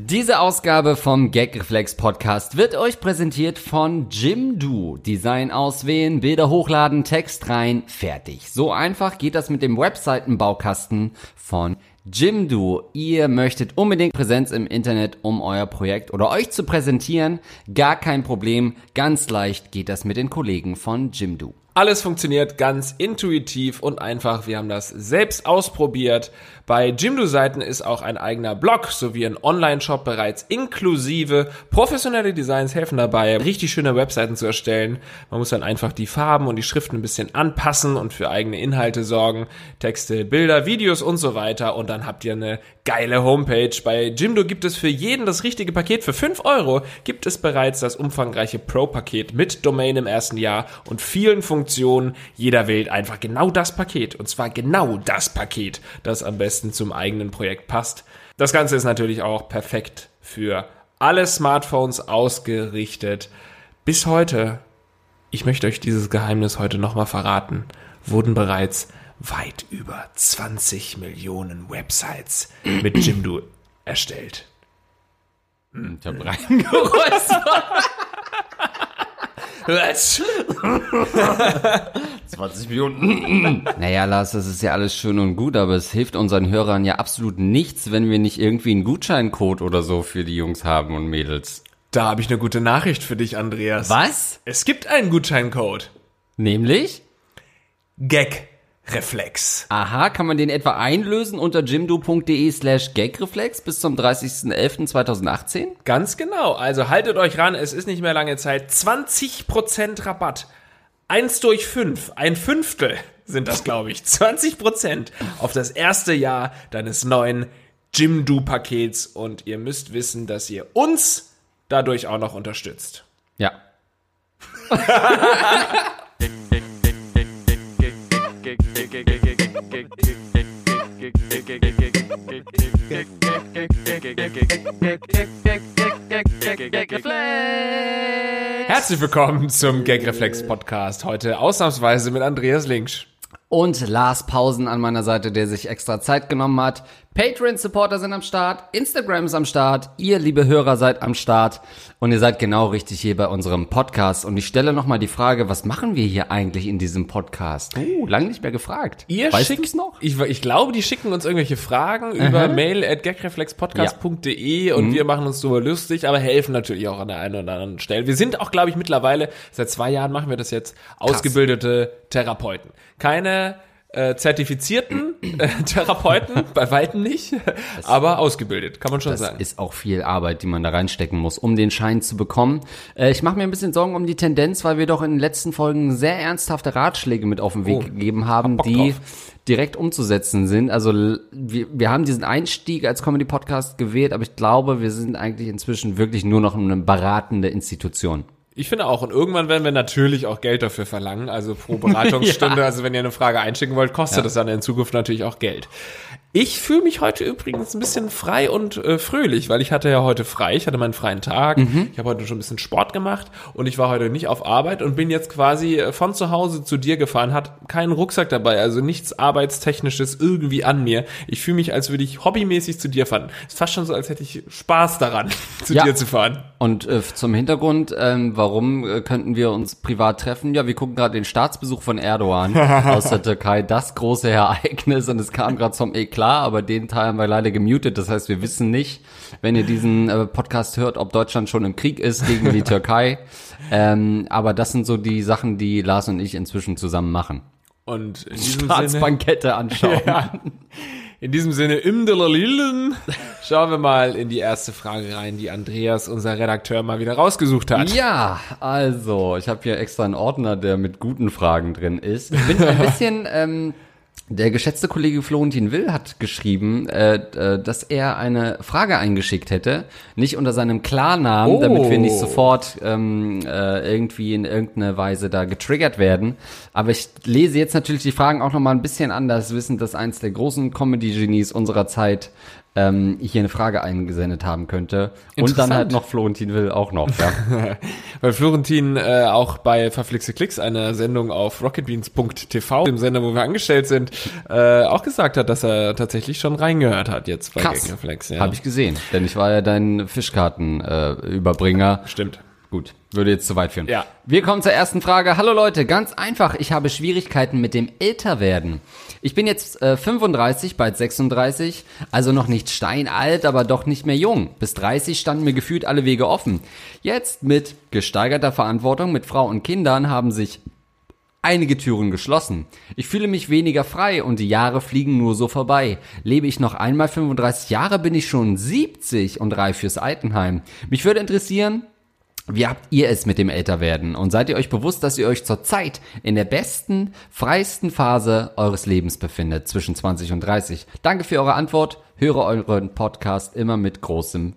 Diese Ausgabe vom Gagreflex Podcast wird euch präsentiert von Jimdo. Design auswählen, Bilder hochladen, Text rein, fertig. So einfach geht das mit dem Webseitenbaukasten von Jimdo. Ihr möchtet unbedingt Präsenz im Internet, um euer Projekt oder euch zu präsentieren. Gar kein Problem. Ganz leicht geht das mit den Kollegen von Jimdo. Alles funktioniert ganz intuitiv und einfach. Wir haben das selbst ausprobiert. Bei Jimdo-Seiten ist auch ein eigener Blog sowie ein Online-Shop bereits inklusive. Professionelle Designs helfen dabei, richtig schöne Webseiten zu erstellen. Man muss dann einfach die Farben und die Schriften ein bisschen anpassen und für eigene Inhalte sorgen. Texte, Bilder, Videos und so weiter. Und dann habt ihr eine geile Homepage. Bei Jimdo gibt es für jeden das richtige Paket. Für 5 Euro gibt es bereits das umfangreiche Pro-Paket mit Domain im ersten Jahr und vielen Funktionen. Jeder wählt einfach genau das Paket. Und zwar genau das Paket, das am besten zum eigenen Projekt passt. Das Ganze ist natürlich auch perfekt für alle Smartphones ausgerichtet. Bis heute, ich möchte euch dieses Geheimnis heute nochmal verraten, wurden bereits weit über 20 Millionen Websites mit Jimdo erstellt. Ich hab reingeräuspert. 20 Millionen. naja, Lars, das ist ja alles schön und gut, aber es hilft unseren Hörern ja absolut nichts, wenn wir nicht irgendwie einen Gutscheincode oder so für die Jungs haben und Mädels. Da habe ich eine gute Nachricht für dich, Andreas. Was? Es gibt einen Gutscheincode. Nämlich? Gag. Reflex. Aha, kann man den etwa einlösen unter jimdo.de slash gagreflex bis zum 30.11.2018? Ganz genau. Also haltet euch ran, es ist nicht mehr lange Zeit. 20% Rabatt. Eins durch fünf, ein Fünftel sind das, glaube ich. 20% auf das erste Jahr deines neuen Jimdo-Pakets. Und ihr müsst wissen, dass ihr uns dadurch auch noch unterstützt. Ja. Herzlich willkommen zum Gagreflex Podcast. Heute ausnahmsweise mit Andreas Linksch. Und Lars Pausen an meiner Seite, der sich extra Zeit genommen hat. Patreon-Supporter sind am Start, Instagram ist am Start, ihr liebe Hörer seid am Start und ihr seid genau richtig hier bei unserem Podcast. Und ich stelle nochmal die Frage, was machen wir hier eigentlich in diesem Podcast? Oh, lange nicht mehr gefragt. Ihr weißt schickt noch? Ich, ich glaube, die schicken uns irgendwelche Fragen über mail at gagreflexpodcast.de und wir machen uns darüber lustig, aber helfen natürlich auch an der einen oder anderen Stelle. Wir sind auch, glaube ich, mittlerweile, seit zwei Jahren machen wir das jetzt, ausgebildete Therapeuten. Keine äh, zertifizierten äh, Therapeuten, bei weitem nicht, aber ausgebildet, kann man schon Das sagen. ist auch viel Arbeit, die man da reinstecken muss, um den Schein zu bekommen. Äh, ich mache mir ein bisschen Sorgen um die Tendenz, weil wir doch in den letzten Folgen sehr ernsthafte Ratschläge mit auf den Weg Oh, gegeben haben, Bock die drauf. direkt umzusetzen sind. Also wir, wir haben diesen Einstieg als Comedy-Podcast gewählt, aber ich glaube, wir sind eigentlich inzwischen wirklich nur noch eine beratende Institution. Ich finde auch, und irgendwann werden wir natürlich auch Geld dafür verlangen, also pro Beratungsstunde, also wenn ihr eine Frage einschicken wollt, kostet das dann in Zukunft natürlich auch Geld. Ich fühle mich heute übrigens ein bisschen frei und äh, fröhlich, weil ich hatte ja heute frei, ich hatte meinen freien Tag, Mhm. ich habe heute schon ein bisschen Sport gemacht und ich war heute nicht auf Arbeit und bin jetzt quasi äh, von zu Hause zu dir gefahren, hat keinen Rucksack dabei, also nichts arbeitstechnisches irgendwie an mir. Ich fühle mich, als würde ich hobbymäßig zu dir fahren. Ist fast schon so, als hätte ich Spaß daran, zu Ja. dir zu fahren. Und äh, zum Hintergrund, ähm, warum äh, könnten wir uns privat treffen? Ja, wir gucken gerade den Staatsbesuch von Erdogan aus der Türkei, das große Ereignis und es kam gerade zum Eklat, aber den Teil haben wir leider gemutet. Das heißt, wir wissen nicht, wenn ihr diesen äh, Podcast hört, ob Deutschland schon im Krieg ist gegen die Türkei. Ähm, aber das sind so die Sachen, die Lars und ich inzwischen zusammen machen. Und in diesem Sinne, Staatsbankette anschauen. Ja. In diesem Sinne, im Lillen, schauen wir mal in die erste Frage rein, die Andreas, unser Redakteur, mal wieder rausgesucht hat. Ja, also, ich habe hier extra einen Ordner, der mit guten Fragen drin ist. Ich bin ein bisschen, ähm, der geschätzte Kollege Florentin Will hat geschrieben, äh, äh, dass er eine Frage eingeschickt hätte, nicht unter seinem Klarnamen, Oh. damit wir nicht sofort ähm, äh, irgendwie in irgendeiner Weise da getriggert werden. Aber ich lese jetzt natürlich die Fragen auch nochmal ein bisschen anders, wissend, dass eins der großen Comedy-Genies unserer Zeit ähm, hier eine Frage eingesendet haben könnte. Und dann halt noch Florentin Will auch noch. Ja. Weil Florentin äh, auch bei Verflixe Klicks, einer Sendung auf rocketbeans.tv, dem Sender, wo wir angestellt sind, äh, auch gesagt hat, dass er tatsächlich schon reingehört hat jetzt bei Krass. Gagreflex. Ja. Habe ich gesehen, denn ich war ja dein Fischkartenüberbringer. Äh, Überbringer. Stimmt. Gut, würde jetzt zu weit führen. Ja. Wir kommen zur ersten Frage. Hallo Leute, ganz einfach, ich habe Schwierigkeiten mit dem Älterwerden. Ich bin jetzt äh, 35, bald 36, also noch nicht steinalt, aber doch nicht mehr jung. Bis 30 standen mir gefühlt alle Wege offen. Jetzt mit gesteigerter Verantwortung mit Frau und Kindern haben sich einige Türen geschlossen. Ich fühle mich weniger frei und die Jahre fliegen nur so vorbei. Lebe ich noch einmal 35 Jahre, bin ich schon 70 und reif fürs Altenheim. Mich würde interessieren, wie habt ihr es mit dem Älterwerden? Und seid ihr euch bewusst, dass ihr euch zurzeit in der besten, freiesten Phase eures Lebens befindet, zwischen 20 und 30? Danke für eure Antwort. Höre euren Podcast immer mit großem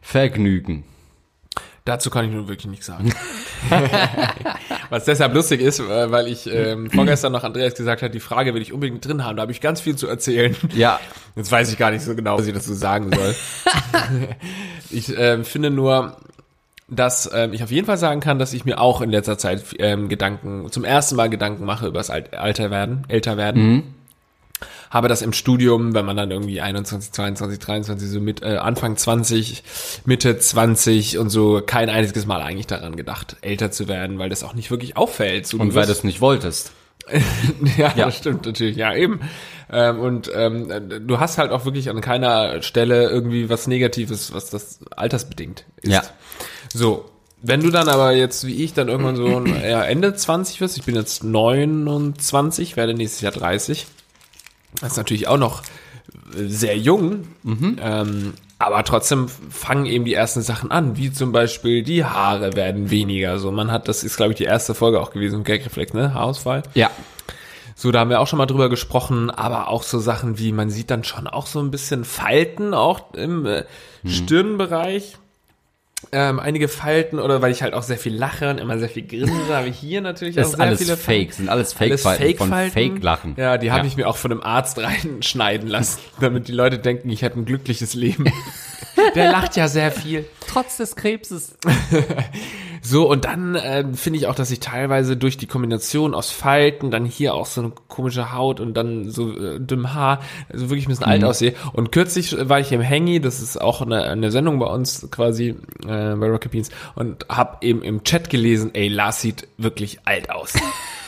Vergnügen. Dazu kann ich nun wirklich nichts sagen. Was deshalb lustig ist, äh, weil ich ähm, vorgestern noch Andreas gesagt hat, die Frage will ich unbedingt drin haben. Da habe ich ganz viel zu erzählen. Ja, Jetzt weiß ich gar nicht so genau, was ich dazu sagen soll. ich ähm, finde nur, dass ähm, ich auf jeden Fall sagen kann, dass ich mir auch in letzter Zeit ähm, Gedanken, zum ersten Mal Gedanken mache über das Alt Alter werden, älter werden. Habe das im Studium, wenn man dann irgendwie 21, 22, 23, so mit äh, Anfang 20, Mitte 20 und so kein einziges Mal eigentlich daran gedacht, älter zu werden, weil das auch nicht wirklich auffällt. So, und weil du es nicht wolltest. ja, Ja. das stimmt natürlich, ja eben. Ähm, und ähm, du hast halt auch wirklich an keiner Stelle irgendwie was Negatives, was das altersbedingt ist. Ja. So, wenn du dann aber jetzt wie ich dann irgendwann so ja, Ende 20 wirst, ich bin jetzt 29, werde nächstes Jahr 30. Das ist natürlich auch noch sehr jung, ähm, aber trotzdem fangen eben die ersten Sachen an, wie zum Beispiel die Haare werden weniger. So, man hat, das ist glaube ich die erste Folge auch gewesen, Gagreflex, ne, Haarausfall. Ja. So, da haben wir auch schon mal drüber gesprochen, aber auch so Sachen wie, man sieht dann schon auch so ein bisschen Falten auch im äh, Stirnbereich. Ähm, einige Falten oder weil ich halt auch sehr viel lache und immer sehr viel grinse, habe ich hier natürlich Das auch ist sehr alles viele Fake, sind alles alles Fake-Falten von Fake-Falten. Fake-Lachen. Ja, die habe Ja. ich mir auch von einem Arzt reinschneiden lassen, damit die Leute denken, ich hätte ein glückliches Leben. Der lacht ja sehr viel. Trotz des Krebses. So, und dann äh, finde ich auch, dass ich teilweise durch die Kombination aus Falten, dann hier auch so eine komische Haut und dann so äh, dünnem Haar, also wirklich ein bisschen alt aussehe. Und kürzlich war ich im Hangy, das ist auch eine, eine Sendung bei uns quasi äh, bei Rocket Beans, und habe eben im Chat gelesen, ey, Lars sieht wirklich alt aus.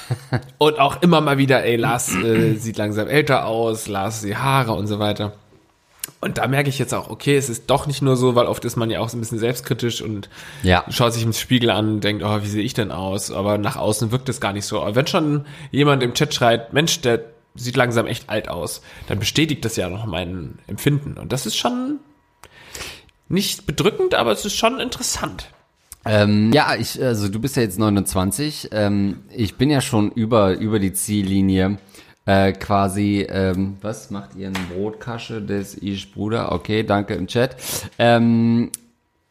und auch immer mal wieder, ey, Lars äh, sieht langsam älter aus, Lars die Haare und so weiter. Und da merke ich jetzt auch, okay, es ist doch nicht nur so, weil oft ist man ja auch so ein bisschen selbstkritisch und Ja. schaut sich im Spiegel an und denkt, oh, wie sehe ich denn aus? Aber nach außen wirkt es gar nicht so. Aber wenn schon jemand im Chat schreit, Mensch, der sieht langsam echt alt aus, dann bestätigt das ja noch mein Empfinden. Und das ist schon nicht bedrückend, aber es ist schon interessant. Ähm, ja, ich, also du bist ja jetzt 29. Ähm, ich bin ja schon über, über die Ziellinie. Äh, quasi, ähm, was macht ihr? Eine Brotkasche des Ich Bruder? Okay, danke im Chat. Ähm,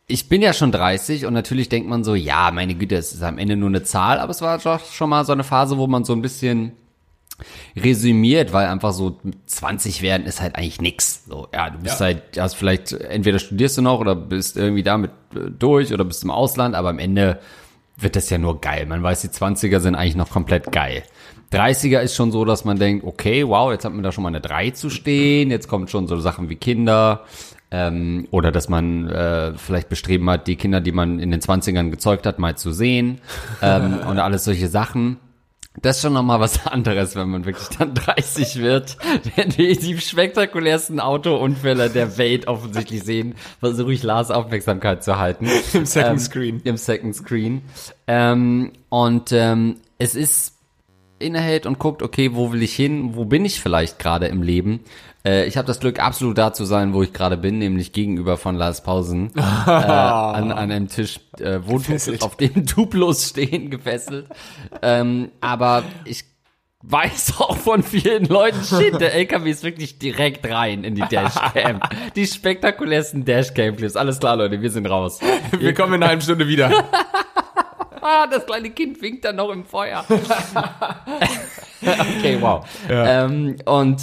ich bin ja schon 30 und natürlich denkt man so, ja, meine Güte, es ist am Ende nur eine Zahl, aber es war doch schon mal so eine Phase, wo man so ein bisschen resümiert, weil einfach so 20 werden ist halt eigentlich nix. So, ja, du bist Ja. halt, hast vielleicht, entweder studierst du noch oder bist irgendwie damit äh, durch oder bist im Ausland, aber am Ende wird das ja nur geil. Man weiß, die 20er sind eigentlich noch komplett geil. 30er ist schon so, dass man denkt, okay, wow, jetzt hat man da schon mal eine 3 zu stehen, jetzt kommen schon so Sachen wie Kinder, ähm, oder dass man äh, vielleicht bestreben hat, die Kinder, die man in den 20ern gezeugt hat, mal zu sehen, ähm, und alles solche Sachen. Das ist schon nochmal was anderes, wenn man wirklich dann 30 wird. Denn die, die spektakulärsten Autounfälle der Welt offensichtlich sehen, versuche ich Lars Aufmerksamkeit zu halten. Im Second Ähm, Screen. Im Second Screen. Ähm, und ähm, es ist innehält und guckt, okay, wo will ich hin, wo bin ich vielleicht gerade im Leben. Äh, ich habe das Glück, absolut da zu sein, wo ich gerade bin, nämlich gegenüber von Lars Pausen äh, an, an einem Tisch, äh, wo du, auf dem Duplos stehen, gefesselt. Ähm, aber ich weiß auch von vielen Leuten, shit, der LKW ist wirklich direkt rein in die Dashcam. die spektakulärsten Dashcam-Clips. Alles klar, Leute, wir sind raus. Wir kommen in einer halben Stunde wieder. Ah, das kleine Kind winkt dann noch im Feuer. okay, wow. Ähm, und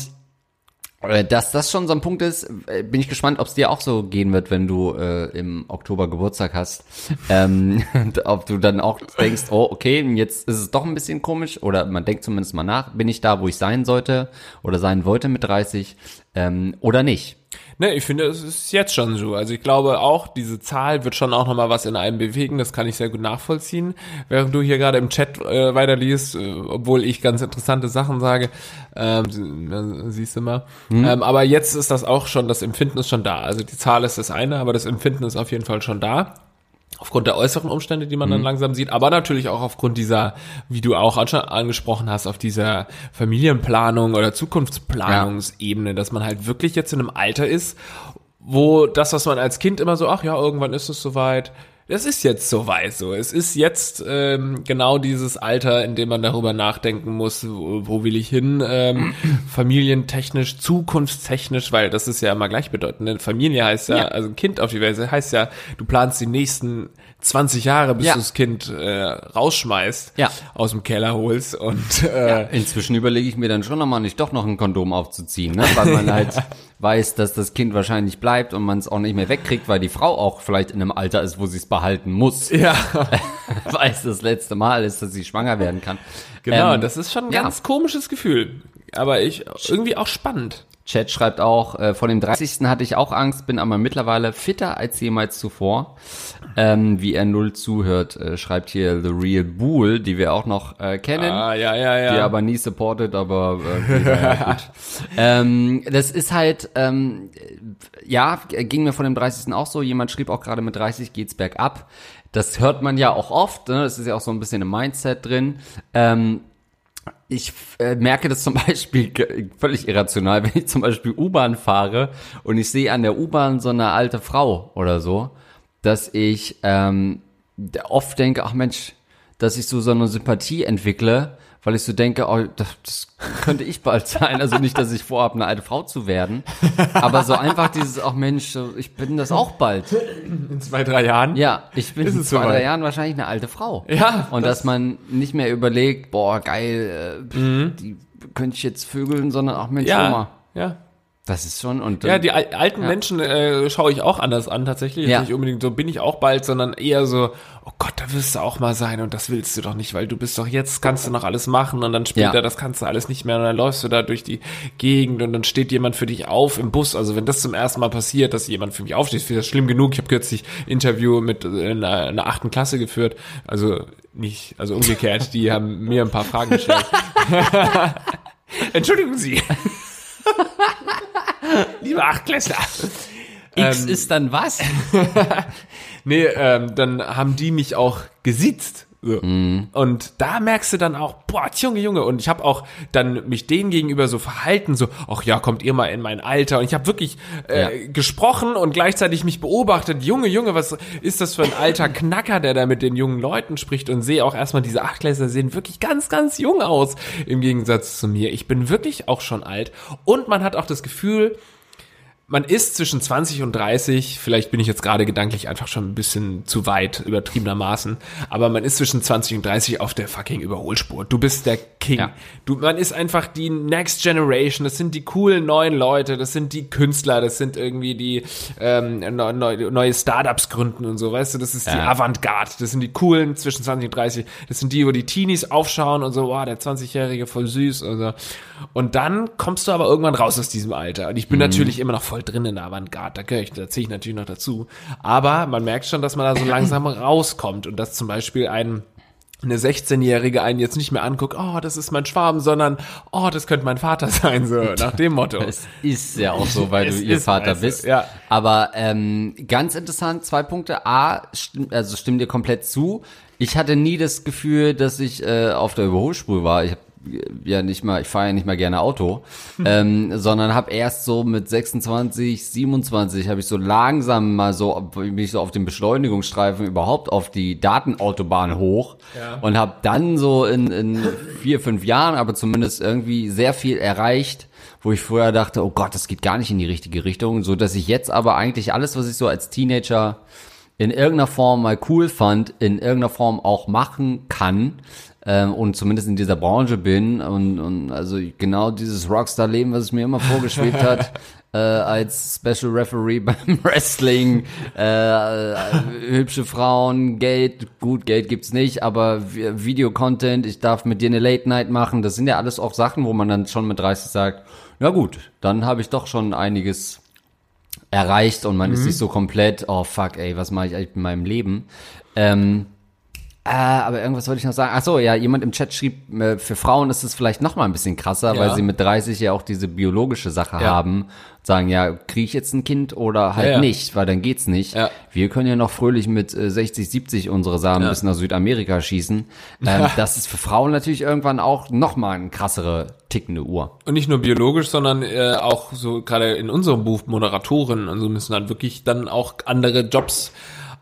Äh, Dass das schon so ein Punkt ist, äh, bin ich gespannt, ob es dir auch so gehen wird, wenn du äh, im Oktober Geburtstag hast. ähm, und ob du dann auch denkst, oh, okay, jetzt ist es doch ein bisschen komisch, oder man denkt zumindest mal nach, bin ich da, wo ich sein sollte oder sein wollte mit 30 ähm, oder nicht. Ne, ich finde, es ist jetzt schon so. Also ich glaube auch, diese Zahl wird schon auch nochmal was in einem bewegen. Das kann ich sehr gut nachvollziehen. Während du hier gerade im Chat äh, weiterliest, äh, obwohl ich ganz interessante Sachen sage, ähm, siehst du mal. Ähm, aber jetzt ist das auch schon, das Empfinden ist schon da. Also die Zahl ist das eine, aber das Empfinden ist auf jeden Fall schon da. Aufgrund der äußeren Umstände, die man dann langsam sieht, aber natürlich auch aufgrund dieser, wie du auch schon angesprochen hast, auf dieser Familienplanung oder Zukunftsplanungsebene, dass man halt wirklich jetzt in einem Alter ist, wo das, was man als Kind immer so, ach ja, irgendwann ist es soweit, das ist jetzt soweit so. Es ist jetzt ähm, genau dieses Alter, in dem man darüber nachdenken muss, wo, wo will ich hin, ähm, familientechnisch, zukunftstechnisch, weil das ist ja immer gleichbedeutend. Eine Familie heißt ja, Ja. also ein Kind auf die Welt heißt ja, du planst die nächsten 20 Jahre, bis Ja. du das Kind äh, rausschmeißt, Ja. aus dem Keller holst und äh, Inzwischen überlege ich mir dann schon nochmal nicht doch noch ein Kondom aufzuziehen, ne? weil man halt weiß, dass das Kind wahrscheinlich bleibt und man es auch nicht mehr wegkriegt, weil die Frau auch vielleicht in einem Alter ist, wo sie es behalten muss, ja, weil es das letzte Mal ist, dass sie schwanger werden kann. genau, Ähm, das ist schon ein ja. ganz komisches Gefühl. Aber ich irgendwie auch spannend. Chat schreibt auch, äh, vor dem 30. hatte ich auch Angst, bin aber mittlerweile fitter als jemals zuvor. Ähm, wie er null zuhört, äh, schreibt hier The Real Bull, die wir auch noch äh, kennen. Ah, ja, ja, ja. die aber nie supported, aber äh, ja, gut. ähm, das ist halt, ähm, ja, ging mir von dem 30. auch so. Jemand schrieb auch gerade mit 30 geht's bergab. Das hört man ja auch oft, ne? das ist ja auch so ein bisschen im Mindset drin. Ähm, ich äh, merke das zum Beispiel völlig irrational, wenn ich zum Beispiel U-Bahn fahre und ich sehe an der U-Bahn so eine alte Frau oder so, dass ich ähm, oft denke, ach Mensch, dass ich so so eine Sympathie entwickle, weil ich so denke, oh, das, das könnte ich bald sein. Also nicht, dass ich vorhabe, eine alte Frau zu werden, aber so einfach dieses, ach Mensch, ich bin das auch bald. in zwei, drei Jahren. Ja, ich bin in zwei, drei Jahren wahrscheinlich eine alte Frau. Ja, Und das- dass man nicht mehr überlegt, boah, geil, äh, pff, die könnte ich jetzt vögeln, sondern auch Mensch, ja, Oma. ja. Das ist schon und Ja, die al- alten Ja. Menschen äh, schaue ich auch anders an tatsächlich. Ja. Nicht unbedingt so bin ich auch bald, sondern eher so, oh Gott, da wirst du auch mal sein und das willst du doch nicht, weil du bist doch jetzt, kannst du noch alles machen und dann später, Ja. das kannst du alles nicht mehr und dann läufst du da durch die Gegend und dann steht jemand für dich auf im Bus. Also wenn das zum ersten Mal passiert, dass jemand für mich aufsteht, ist das schlimm genug. Ich habe kürzlich Interview mit äh, einer, einer achten Klasse geführt, also nicht, also umgekehrt, die haben mir ein paar Fragen gestellt. Entschuldigen Sie. Liebe Achtklässler. X ähm, ist dann was? Nee, ähm, dann haben die mich auch gesitzt. So. Mhm. Und da merkst du dann auch, boah, Junge, Junge. Und ich habe auch dann mich denen gegenüber so verhalten, so, ach ja, kommt ihr mal in mein Alter. Und ich habe wirklich äh, Ja. gesprochen und gleichzeitig mich beobachtet, Junge, Junge, was ist das für ein alter Knacker, der da mit den jungen Leuten spricht und sehe auch erstmal, diese Achtklässler sehen wirklich ganz, ganz jung aus im Gegensatz zu mir. Ich bin wirklich auch schon alt. Und man hat auch das Gefühl, man ist zwischen 20 und 30, vielleicht bin ich jetzt gerade gedanklich einfach schon ein bisschen zu weit, übertriebenermaßen, aber man ist zwischen 20 und 30 auf der fucking Überholspur. Du bist der King. Ja. Du, man ist einfach die Next Generation, das sind die coolen neuen Leute, das sind die Künstler, das sind irgendwie die ähm, neu, neue Startups gründen und so, weißt du, das ist die Ja. Avantgarde, das sind die coolen zwischen 20 und 30, das sind die, wo die Teenies aufschauen und so, wow, der 20-Jährige voll süß und so. Und dann kommst du aber irgendwann raus aus diesem Alter. Und ich bin natürlich immer noch voll drin in der Avantgarde, da gehöre ich, da zähle ich natürlich noch dazu. Aber man merkt schon, dass man da so langsam rauskommt und dass zum Beispiel ein eine 16-Jährige einen jetzt nicht mehr anguckt, oh, das ist mein Schwarm, sondern, oh, das könnte mein Vater sein, so nach dem Motto. Es ist ja auch so, weil du ihr Vater also, bist. ja. Aber ähm, ganz interessant, zwei Punkte. A, stimm, also stimmt dir komplett zu. Ich hatte nie das Gefühl, dass ich äh, auf der Überholspur war. Ich habe ja nicht mal, ich fahre ja nicht mal gerne Auto, ähm, sondern habe erst so mit 26, 27 habe ich so langsam mal so bin ich so auf den Beschleunigungsstreifen überhaupt auf die Datenautobahn hoch Ja. und habe dann so in, in vier, fünf Jahren aber zumindest irgendwie sehr viel erreicht, wo ich vorher dachte, oh Gott, das geht gar nicht in die richtige Richtung, so dass ich jetzt aber eigentlich alles, was ich so als Teenager in irgendeiner Form mal cool fand, in irgendeiner Form auch machen kann. Ähm, und zumindest in dieser Branche bin und, und also genau dieses Rockstar-Leben, was es mir immer vorgeschwebt hat, äh, als Special Referee beim Wrestling, äh, äh, hübsche Frauen, Geld, gut, Geld gibt's nicht, aber Video-Content, ich darf mit dir eine Late-Night machen, das sind ja alles auch Sachen, wo man dann schon mit 30 sagt, na gut, dann habe ich doch schon einiges erreicht und man mhm. ist nicht so komplett, oh fuck, ey, was mache ich eigentlich in meinem Leben? Ähm, äh, aber irgendwas wollte ich noch sagen. Ach so, ja, jemand im Chat schrieb, äh, für Frauen ist es vielleicht noch mal ein bisschen krasser, ja. weil sie mit 30 ja auch diese biologische Sache ja. haben. Sagen, ja, kriege ich jetzt ein Kind oder halt ja, nicht, weil dann geht's nicht. Wir können ja noch fröhlich mit äh, 60, 70 unsere Samen bis nach Südamerika schießen. Ähm, das ist für Frauen natürlich irgendwann auch noch mal eine krassere tickende Uhr. Und nicht nur biologisch, sondern äh, auch so gerade in unserem Beruf Moderatorinnen und so müssen dann wirklich dann auch andere Jobs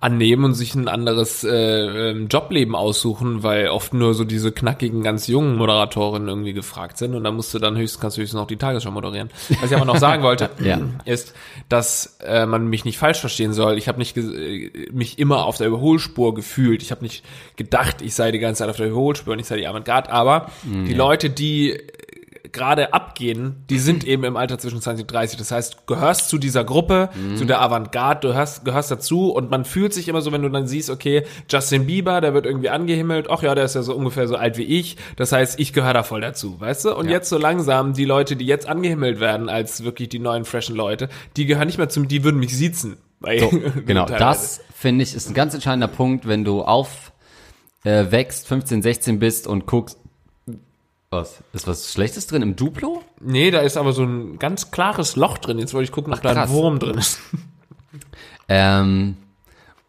annehmen und sich ein anderes äh, ähm, Jobleben aussuchen, weil oft nur so diese knackigen, ganz jungen Moderatorinnen irgendwie gefragt sind und dann musst du dann höchstens, kannst du höchstens noch die Tagesschau moderieren. Was ich aber noch sagen wollte, ja. ist, dass äh, man mich nicht falsch verstehen soll. Ich habe nicht äh, mich immer auf der Überholspur gefühlt. Ich habe nicht gedacht, ich sei die ganze Zeit auf der Überholspur und ich sei die Avantgarde, aber mhm, die. Leute, die gerade abgehen, die sind eben im Alter zwischen 20 und 30. Das heißt, du gehörst zu dieser Gruppe, mhm. zu der Avantgarde, du hörst, gehörst dazu und man fühlt sich immer so, wenn du dann siehst, okay, Justin Bieber, der wird irgendwie angehimmelt, ach ja, der ist ja so ungefähr so alt wie ich. Das heißt, ich gehöre da voll dazu, weißt du? Und ja. jetzt so langsam, die Leute, die jetzt angehimmelt werden als wirklich die neuen freshen Leute, die gehören nicht mehr zu mir, die würden mich siezen. So, genau, das finde ich ist ein ganz entscheidender Punkt, wenn du auf äh, wächst, 15, 16 bist und guckst, was? Ist was Schlechtes drin im Duplo? Nee, da ist aber so ein ganz klares Loch drin. Jetzt wollte ich gucken, ob Ach, da ein Wurm drin ist. Ähm,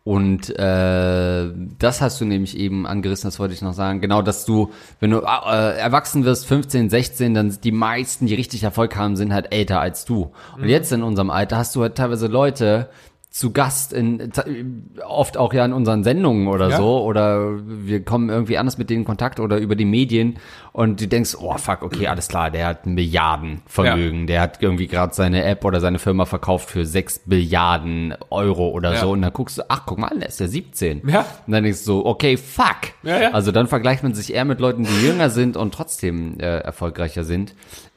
und äh, das hast du nämlich eben angerissen, das wollte ich noch sagen. Genau, dass du, wenn du äh, erwachsen wirst, 15, 16, dann sind die meisten, die richtig Erfolg haben, sind halt älter als du. Und mhm. jetzt in unserem Alter hast du halt teilweise Leute, zu Gast in oft auch ja in unseren Sendungen oder ja. so oder wir kommen irgendwie anders mit denen in Kontakt oder über die Medien und du denkst, oh fuck, okay, alles klar, der hat Milliardenvermögen, ja. der hat irgendwie gerade seine App oder seine Firma verkauft für sechs Billiarden Euro oder ja. so und dann guckst du, ach guck mal, der ist ja 17. Ja. Und dann denkst du so, okay, fuck. Also dann vergleicht man sich eher mit Leuten, die jünger sind und trotzdem äh, erfolgreicher sind.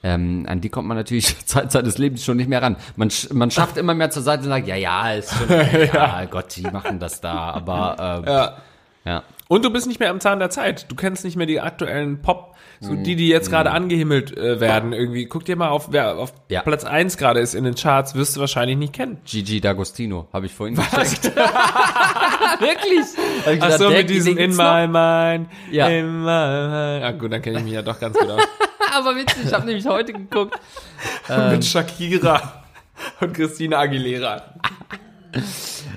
Ähm, an die kommt man natürlich Zeit seines Lebens schon nicht mehr ran. Man, man schafft immer mehr zur Seite und sagt, ja, ja, ist schon, ja, ja. Gott, die machen das da, aber äh, ja. ja. Und du bist nicht mehr am Zahn der Zeit. Du kennst nicht mehr die aktuellen Pop, so die, die jetzt gerade angehimmelt äh, werden. Irgendwie, guck dir mal auf, wer auf ja. Platz eins gerade ist in den Charts, wirst du wahrscheinlich nicht kennen. Gigi D'Agostino, habe ich vorhin gesagt. Wirklich? Ach so, mit diesem In My Mind, ja. In My Mind. Ah gut, dann kenne ich mich ja doch ganz gut aus. aber witzig, ich habe nämlich heute geguckt. Ähm, Mit Shakira und Christina Aguilera.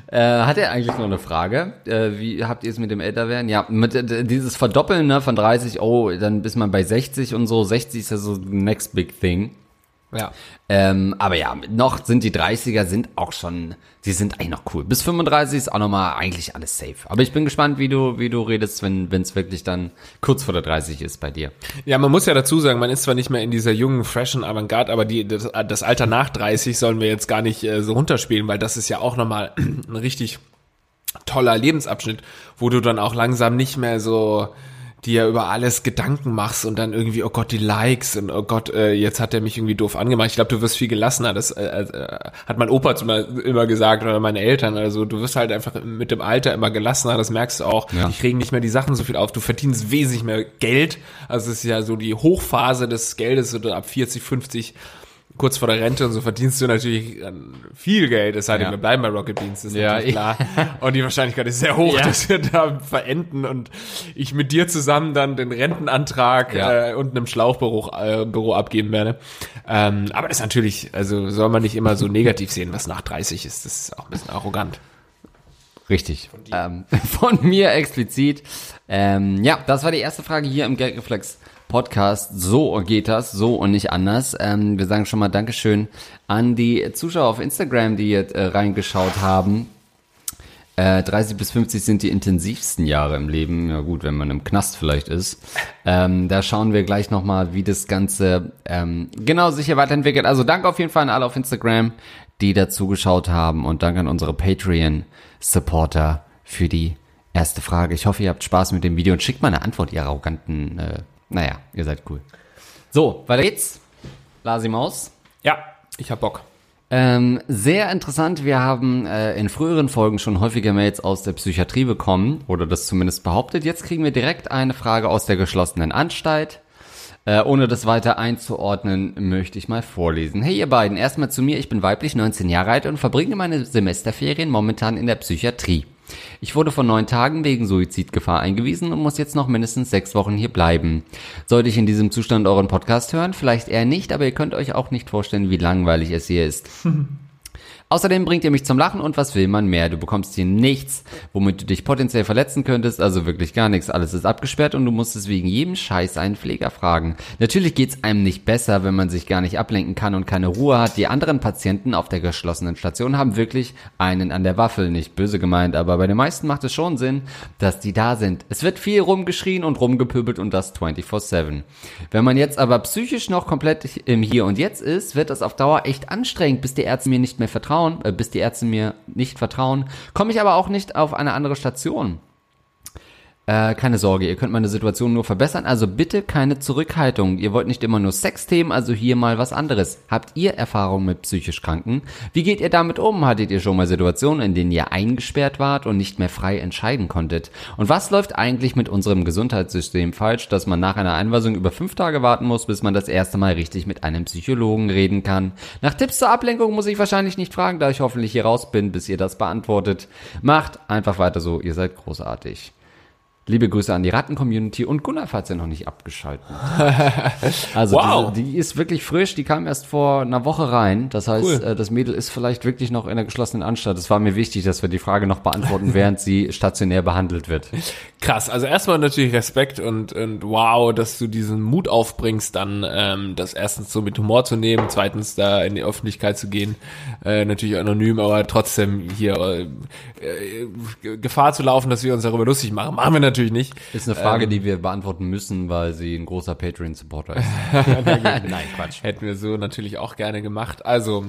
Äh, hat er eigentlich noch eine Frage? Äh, wie habt ihr es mit dem Älterwerden? Ja, mit äh, dieses Verdoppeln ne, von 30, oh, dann bis man bei 60 und so. 60 ist ja so next big thing. Ja. Ähm, aber ja, noch sind die 30er sind auch schon, sie sind eigentlich noch cool. Bis 35 ist auch nochmal eigentlich alles safe. Aber ich bin gespannt, wie du, wie du redest, wenn es wirklich dann kurz vor der 30 ist bei dir. Ja, man muss ja dazu sagen, man ist zwar nicht mehr in dieser jungen, freshen Avantgarde, aber die, das, das Alter nach 30 sollen wir jetzt gar nicht äh, so runterspielen, weil das ist ja auch nochmal ein richtig toller Lebensabschnitt, wo du dann auch langsam nicht mehr so dir über alles Gedanken machst und dann irgendwie, oh Gott, die Likes und oh Gott, äh, jetzt hat er mich irgendwie doof angemacht. Ich glaube, du wirst viel gelassener. Das äh, äh, hat mein Opa immer, immer gesagt oder meine Eltern. Also du wirst halt einfach mit dem Alter immer gelassener. Das merkst du auch. Ja. Ich regen nicht mehr die Sachen so viel auf. Du verdienst wesentlich mehr Geld. Also es ist ja so die Hochphase des Geldes, so ab 40, 50 kurz vor der Rente und so verdienst du natürlich viel Geld, es sei denn, wir bleiben bei Rocket Beans, das ist ja, natürlich klar. Und die Wahrscheinlichkeit ist sehr hoch, ja. dass wir da verenden und ich mit dir zusammen dann den Rentenantrag ja. äh, unten im Schlauchbüro äh, Büro abgeben werde. Ähm, aber das ist natürlich, also soll man nicht immer so negativ sehen, was nach 30 ist, das ist auch ein bisschen arrogant. Richtig. Von, ähm, von mir explizit. Ähm, ja, das war die erste Frage hier im Geldreflex Podcast. So geht das, so und nicht anders. Ähm, wir sagen schon mal Dankeschön an die Zuschauer auf Instagram, die jetzt äh, reingeschaut haben. Äh, 30 bis 50 sind die intensivsten Jahre im Leben. Ja gut, wenn man im Knast vielleicht ist. Ähm, da schauen wir gleich nochmal, wie das Ganze ähm, genau sich hier weiterentwickelt. Also danke auf jeden Fall an alle auf Instagram, die dazu geschaut haben und danke an unsere Patreon-Supporter für die erste Frage. Ich hoffe, ihr habt Spaß mit dem Video und schickt mal eine Antwort, ihr arroganten, äh, naja, ihr seid cool. So, weiter geht's. Lasi Maus. Ja, ich hab Bock. Ähm, sehr interessant. Wir haben äh, in früheren Folgen schon häufiger Mails aus der Psychiatrie bekommen oder das zumindest behauptet. Jetzt kriegen wir direkt eine Frage aus der geschlossenen Anstalt. Äh, ohne das weiter einzuordnen, möchte ich mal vorlesen. Hey ihr beiden, erstmal zu mir. Ich bin weiblich, 19 Jahre alt und verbringe meine Semesterferien momentan in der Psychiatrie. Ich wurde vor neun Tagen wegen Suizidgefahr eingewiesen und muss jetzt noch mindestens sechs Wochen hier bleiben. Sollte ich in diesem Zustand euren Podcast hören? Vielleicht eher nicht, aber ihr könnt euch auch nicht vorstellen, wie langweilig es hier ist. Außerdem bringt ihr mich zum Lachen und was will man mehr? Du bekommst hier nichts, womit du dich potenziell verletzen könntest, also wirklich gar nichts. Alles ist abgesperrt und du musst es wegen jedem Scheiß einen Pfleger fragen. Natürlich geht's einem nicht besser, wenn man sich gar nicht ablenken kann und keine Ruhe hat. Die anderen Patienten auf der geschlossenen Station haben wirklich einen an der Waffel. Nicht böse gemeint, aber bei den meisten macht es schon Sinn, dass die da sind. Es wird viel rumgeschrien und rumgepöbelt und das 24-7. Wenn man jetzt aber psychisch noch komplett im Hier und Jetzt ist, wird das auf Dauer echt anstrengend, bis die Ärzte mir nicht mehr vertrauen vertrauen, äh, bis die Ärzte mir nicht vertrauen, komme ich aber auch nicht auf eine andere Station. Äh, keine Sorge, ihr könnt meine Situation nur verbessern, also bitte keine Zurückhaltung. Ihr wollt nicht immer nur Sexthemen, also hier mal was anderes. Habt ihr Erfahrung mit psychisch Kranken? Wie geht ihr damit um? Hattet ihr schon mal Situationen, in denen ihr eingesperrt wart und nicht mehr frei entscheiden konntet? Und was läuft eigentlich mit unserem Gesundheitssystem falsch, dass man nach einer Einweisung über fünf Tage warten muss, bis man das erste Mal richtig mit einem Psychologen reden kann? Nach Tipps zur Ablenkung muss ich wahrscheinlich nicht fragen, da ich hoffentlich hier raus bin, bis ihr das beantwortet. Macht einfach weiter so, ihr seid großartig. Liebe Grüße an die Ratten-Community und Gunnar, falls er noch nicht abgeschaltet hat. Also Wow. diese, die ist wirklich frisch, die kam erst vor einer Woche rein. Das heißt, Cool. äh, das Mädel ist vielleicht wirklich noch in der geschlossenen Anstalt. Es war mir wichtig, dass wir die Frage noch beantworten, während sie stationär behandelt wird. Krass, also erstmal natürlich Respekt und, und wow, dass du diesen Mut aufbringst, dann ähm, das erstens so mit Humor zu nehmen, zweitens da in die Öffentlichkeit zu gehen, äh, natürlich anonym, aber trotzdem hier äh, äh, Gefahr zu laufen, dass wir uns darüber lustig machen. Machen wir natürlich nicht. Ist eine Frage, die wir beantworten müssen, weil sie ein großer Patreon-Supporter ist. Nein, Quatsch. Hätten wir so natürlich auch gerne gemacht. Also,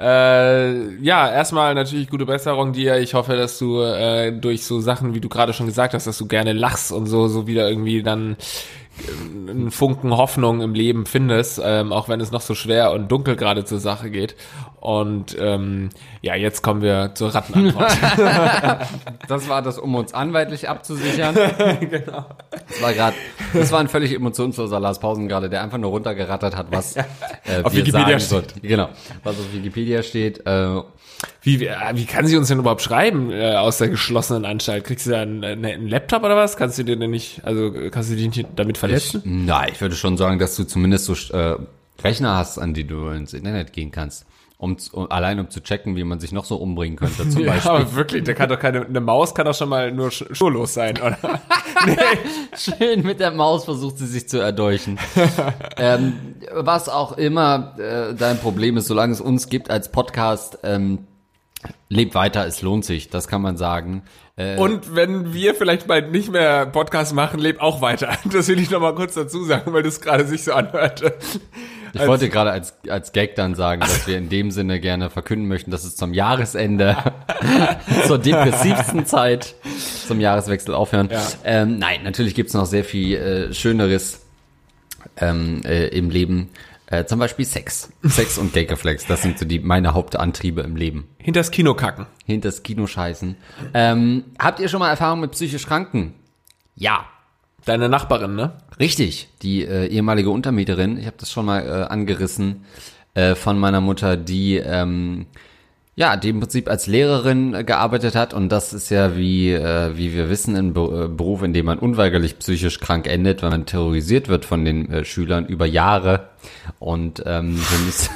äh, ja, erstmal natürlich gute Besserung dir. Ich hoffe, dass du äh, durch so Sachen, wie du gerade schon gesagt hast, dass du gerne lachst und so, so wieder irgendwie dann einen Funken Hoffnung im Leben findest, ähm, auch wenn es noch so schwer und dunkel gerade zur Sache geht. Und ähm, ja, jetzt kommen wir zur Rattenantwort. Das war das, um uns anwaltlich abzusichern. genau. Das war gerade, das war ein völlig emotionsloser Lars Pausen gerade, der einfach nur runtergerattert hat, was äh, Auf wir Wikipedia sagen sollten. Genau, was auf Wikipedia steht. Äh, Wie, wie, wie kann sie uns denn überhaupt schreiben äh, aus der geschlossenen Anstalt? Kriegst du da einen, einen Laptop oder was? Kannst du dir denn nicht, also kannst du dich nicht damit verletzen? na, ich würde schon sagen, dass du zumindest so äh, Rechner hast, an die du ins Internet gehen kannst. Um, um allein um zu checken, wie man sich noch so umbringen könnte. Zum Ja, Beispiel. aber wirklich, der kann doch keine, eine Maus kann doch schon mal nur sch- schurlos sein, oder? Schön mit der Maus versucht sie sich zu erdolchen. ähm, was auch immer äh, dein Problem ist, solange es uns gibt als Podcast, ähm, lebt weiter, es lohnt sich, das kann man sagen. Äh, Und wenn wir vielleicht bald nicht mehr Podcast machen, leb auch weiter. Das will ich noch mal kurz dazu sagen, weil das gerade sich so anhörte. ich wollte gerade als, als Gag dann sagen, dass wir in dem Sinne gerne verkünden möchten, dass es zum Jahresende, zur depressivsten Zeit, zum Jahreswechsel aufhören. Ja. Ähm, nein, natürlich gibt's noch sehr viel äh, Schöneres ähm, äh, im Leben. Äh, zum Beispiel Sex. Sex und Gageflex, das sind so die meine Hauptantriebe im Leben. Hinters Kino kacken. Hinters Kino scheißen. Ähm, habt ihr schon mal Erfahrung mit psychisch Kranken? Ja. Deine Nachbarin, ne? Richtig, die äh, ehemalige Untermieterin, ich habe das schon mal äh, angerissen, äh, von meiner Mutter, die ähm, ja, die im Prinzip als Lehrerin äh, gearbeitet hat und das ist ja wie äh, wie wir wissen ein äh, Beruf, in dem man unweigerlich psychisch krank endet, weil man terrorisiert wird von den äh, Schülern über Jahre und ähm,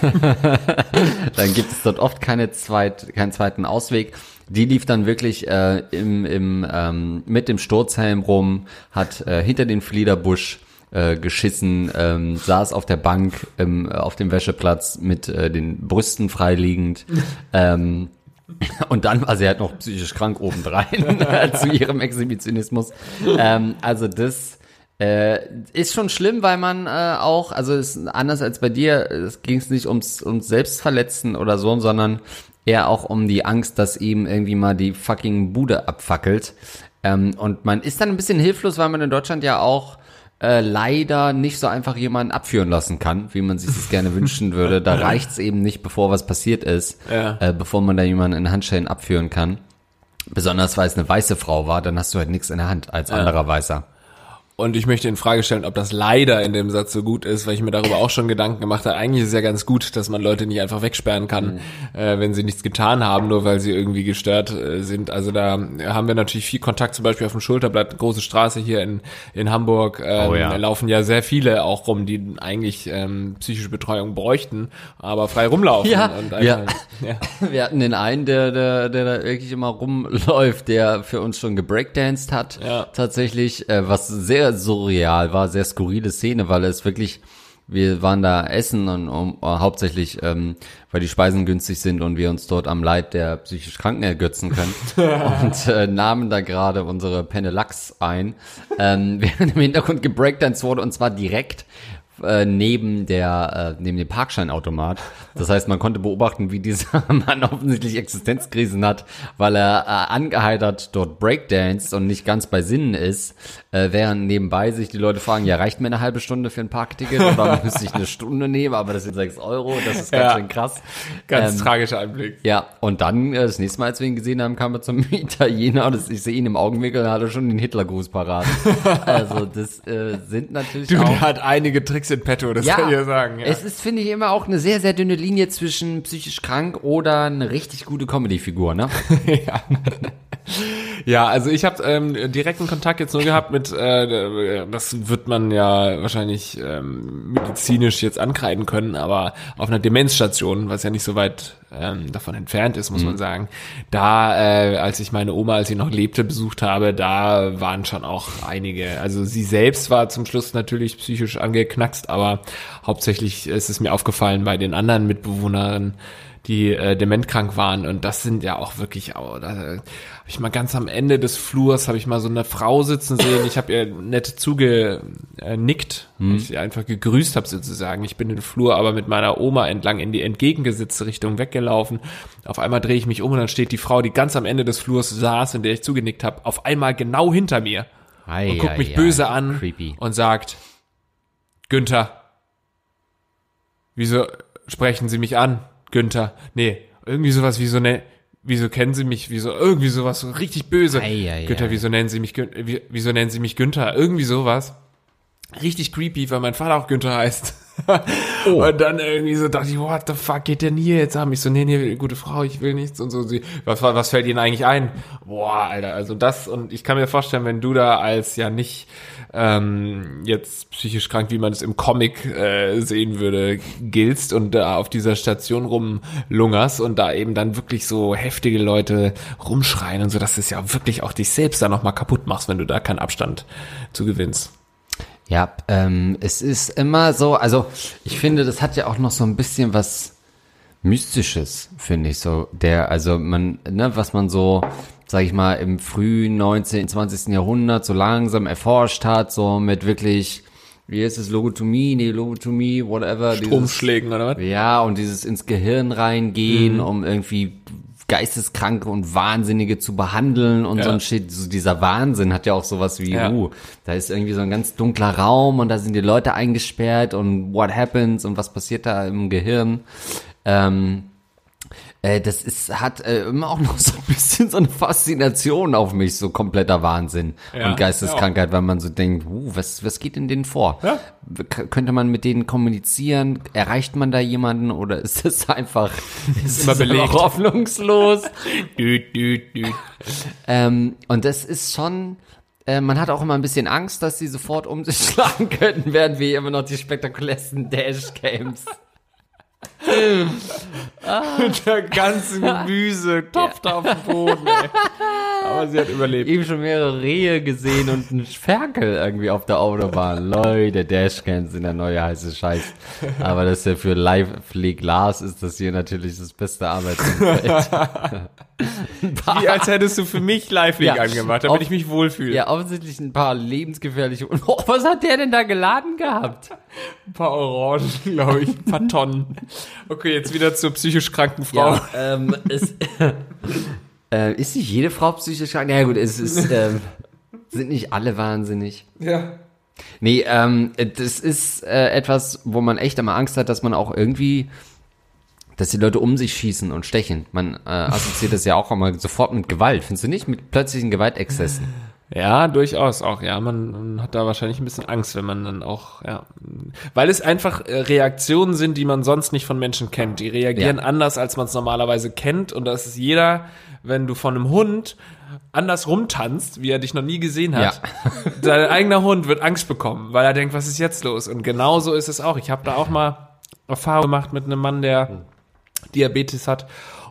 dann gibt es dort oft keine zweit, keinen zweiten Ausweg. Die lief dann wirklich äh, im, im, ähm, mit dem Sturzhelm rum, hat äh, hinter den Fliederbusch äh, geschissen, ähm, saß auf der Bank ähm, auf dem Wäscheplatz mit äh, den Brüsten freiliegend. ähm, und dann war sie halt noch psychisch krank obendrein zu ihrem Exhibitionismus. Ähm, also das äh, ist schon schlimm, weil man äh, auch, also ist anders als bei dir, es ging es nicht ums, ums Selbstverletzen oder so, sondern eher auch um die Angst, dass ihm irgendwie mal die fucking Bude abfackelt. Ähm, und man ist dann ein bisschen hilflos, weil man in Deutschland ja auch äh, leider nicht so einfach jemanden abführen lassen kann, wie man sich das gerne wünschen würde. Da reicht's eben nicht, bevor was passiert ist, Ja. äh, bevor man da jemanden in Handschellen abführen kann. Besonders weil es eine weiße Frau war, dann hast du halt nichts in der Hand als anderer Weißer. Und ich möchte in Frage stellen, ob das leider in dem Satz so gut ist, weil ich mir darüber auch schon Gedanken gemacht habe. Eigentlich ist es ja ganz gut, dass man Leute nicht einfach wegsperren kann, äh, wenn sie nichts getan haben, nur weil sie irgendwie gestört äh, sind. Also da haben wir natürlich viel Kontakt, zum Beispiel auf dem Schulterblatt, große Straße hier in, in Hamburg. Ähm, Oh ja. Da laufen ja sehr viele auch rum, die eigentlich ähm, psychische Betreuung bräuchten, aber frei rumlaufen. Ja, und ja. einfach, ja. Wir hatten den einen, der, der, der da wirklich immer rumläuft, der für uns schon gebreakdanced hat. Ja. Tatsächlich, äh, was sehr surreal war, sehr skurrile Szene, weil es wirklich, wir waren da essen und um, äh, hauptsächlich, ähm, weil die Speisen günstig sind und wir uns dort am Leid der psychisch Kranken ergötzen können. und äh, nahmen da gerade unsere Penne Lachs ein, ähm, während im Hintergrund gebreakdanced wurde und zwar direkt äh, neben der äh, neben dem Parkscheinautomat. Das heißt, man konnte beobachten, wie dieser Mann offensichtlich Existenzkrisen hat, weil er äh, angeheitert dort Breakdance und nicht ganz bei Sinnen ist, äh, während nebenbei sich die Leute fragen, ja, reicht mir eine halbe Stunde für ein Parkticket oder müsste ich eine Stunde nehmen, aber das sind sechs Euro, das ist ganz Ja. schön krass. Ganz Ähm, tragischer Anblick. ja, und dann, äh, das nächste Mal, als wir ihn gesehen haben, kam er zum Italiener und das, ich sehe ihn im Augenwinkel, hat er schon den Hitlergruß parat. also das äh, sind natürlich Du, auch... der hat einige Tricks in petto, das kann ich ja sagen. Ja. Es ist, finde ich, immer auch eine sehr, sehr dünne Linie zwischen psychisch krank oder eine richtig gute Comedy-Figur, ne? ja. Ja, also ich habe ähm, direkten Kontakt jetzt nur gehabt mit, äh, das wird man ja wahrscheinlich ähm, medizinisch jetzt ankreiden können, aber auf einer Demenzstation, was ja nicht so weit ähm, davon entfernt ist, muss man sagen. Da, äh, als ich meine Oma, als sie noch lebte, besucht habe, da waren schon auch einige. Also sie selbst war zum Schluss natürlich psychisch angeknackst, aber hauptsächlich ist es mir aufgefallen bei den anderen Mitbewohnerinnen, die äh, dementkrank waren und das sind ja auch wirklich auch, da habe ich mal ganz am Ende des Flurs habe ich mal so eine Frau sitzen sehen, ich habe ihr nett zugenickt, weil ich sie einfach gegrüßt habe sozusagen. Ich bin den Flur aber mit meiner Oma entlang in die entgegengesetzte Richtung weggelaufen. Auf einmal drehe ich mich um und dann steht die Frau, die ganz am Ende des Flurs saß, in der ich zugenickt habe, auf einmal genau hinter mir Ei, und guckt ei, mich ei. böse an Creepy. und sagt, Günther, wieso sprechen Sie mich an, Günther? Nee, irgendwie sowas wie so eine, wieso kennen Sie mich, wieso, irgendwie sowas so richtig böse. Ei, ei, Günther, ei. wieso nennen Sie mich, wieso nennen Sie mich Günther? Irgendwie sowas. Richtig creepy, weil mein Vater auch Günther heißt. Oh. Und dann irgendwie so dachte ich, what the fuck geht denn hier jetzt an? Ich so, nee, nee, gute Frau, ich will nichts und so. Sie, was, was fällt Ihnen eigentlich ein? Boah, Alter, also das und ich kann mir vorstellen, wenn du da als ja nicht ähm, jetzt psychisch krank, wie man es im Comic äh, sehen würde, giltst und da auf dieser Station rumlungerst und da eben dann wirklich so heftige Leute rumschreien und so, dass es ja wirklich auch dich selbst da nochmal kaputt machst, wenn du da keinen Abstand zu gewinnst. Ja, ähm, es ist immer so, also ich finde, das hat ja auch noch so ein bisschen was Mystisches, finde ich so. Der, also man, ne, was man so, sag ich mal, im frühen 19., 20. Jahrhundert so langsam erforscht hat, so mit wirklich, wie ist es, Logotomie, nee, Logotomie, whatever. dieses- Umschlägen oder was? Ja, und dieses ins Gehirn reingehen, um irgendwie Geisteskranke und Wahnsinnige zu behandeln und so Ja. ein Shit. So dieser Wahnsinn hat ja auch sowas wie, Ja. uh, da ist irgendwie so ein ganz dunkler Raum und da sind die Leute eingesperrt und what happens und was passiert da im Gehirn. Ähm, äh, das ist, hat äh, immer auch noch so ein bisschen so eine Faszination auf mich, so kompletter Wahnsinn Ja, und Geisteskrankheit, weil man so denkt, uh, was, was geht in denen vor? Ja. Könnte man mit denen kommunizieren? Erreicht man da jemanden oder ist es einfach, ist immer es belegt. hoffnungslos? Düt, düt, düt. ähm, und das ist schon, äh, man hat auch immer ein bisschen Angst, dass sie sofort um sich schlagen könnten, während wir immer noch die spektakulärsten Dashcams. Der ganze Gemüse topft auf dem Boden, ey. Aber sie hat überlebt. Eben schon mehrere Rehe gesehen und einen Ferkel irgendwie auf der Autobahn. Leute, Dashcams sind der neue heiße Scheiß. Aber das ist ja für Lively Glas ist das hier natürlich das beste Arbeitsumfeld. Wie als hättest du für mich Live-Link Ja. angemacht, damit ich mich wohlfühle. ja, offensichtlich ein paar lebensgefährliche. Und oh, was hat der denn da geladen gehabt? Ein paar Orangen, glaube ich, ein paar Tonnen. Okay, jetzt wieder zur psychisch kranken Frau. Ja, ähm, es, äh, ist nicht jede Frau psychisch krank? Ja gut, es ist, ähm, sind nicht alle wahnsinnig. ja. Nee, ähm, das ist äh, etwas, wo man echt immer Angst hat, dass man auch irgendwie, dass die Leute um sich schießen und stechen. Man äh, assoziiert das ja auch immer sofort mit Gewalt, findest du nicht? Mit plötzlichen Gewaltexzessen. Ja, durchaus auch. Ja, man, man hat da wahrscheinlich ein bisschen Angst, wenn man dann auch, ja, weil es einfach äh, Reaktionen sind, die man sonst nicht von Menschen kennt. Die reagieren Ja. anders, als man es normalerweise kennt. Und das ist jeder, wenn du von einem Hund anders rumtanzt, wie er dich noch nie gesehen hat. Dein eigener Hund wird Angst bekommen, weil er denkt, was ist jetzt los? Und genauso ist es auch. Ich habe da auch mal Erfahrung gemacht mit einem Mann, der Diabetes hat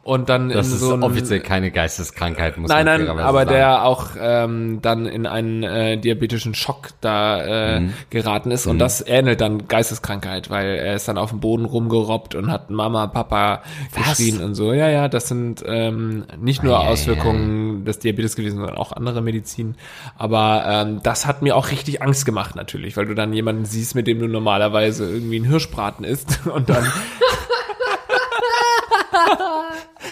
und dann Das in ist so ein, offiziell keine Geisteskrankheit, muss Nein, man nein, aber sagen. der auch ähm, dann in einen äh, diabetischen Schock da äh, Mhm. geraten ist und das ähnelt dann Geisteskrankheit, weil er ist dann auf dem Boden rumgerobbt und hat Mama, Papa geschrien und so. Ja, ja, das sind ähm, nicht nur ei, Auswirkungen des Diabetes gewesen, sondern auch andere Medizin. Aber ähm, das hat mir auch richtig Angst gemacht natürlich, weil du dann jemanden siehst, mit dem du normalerweise irgendwie einen Hirschbraten isst und dann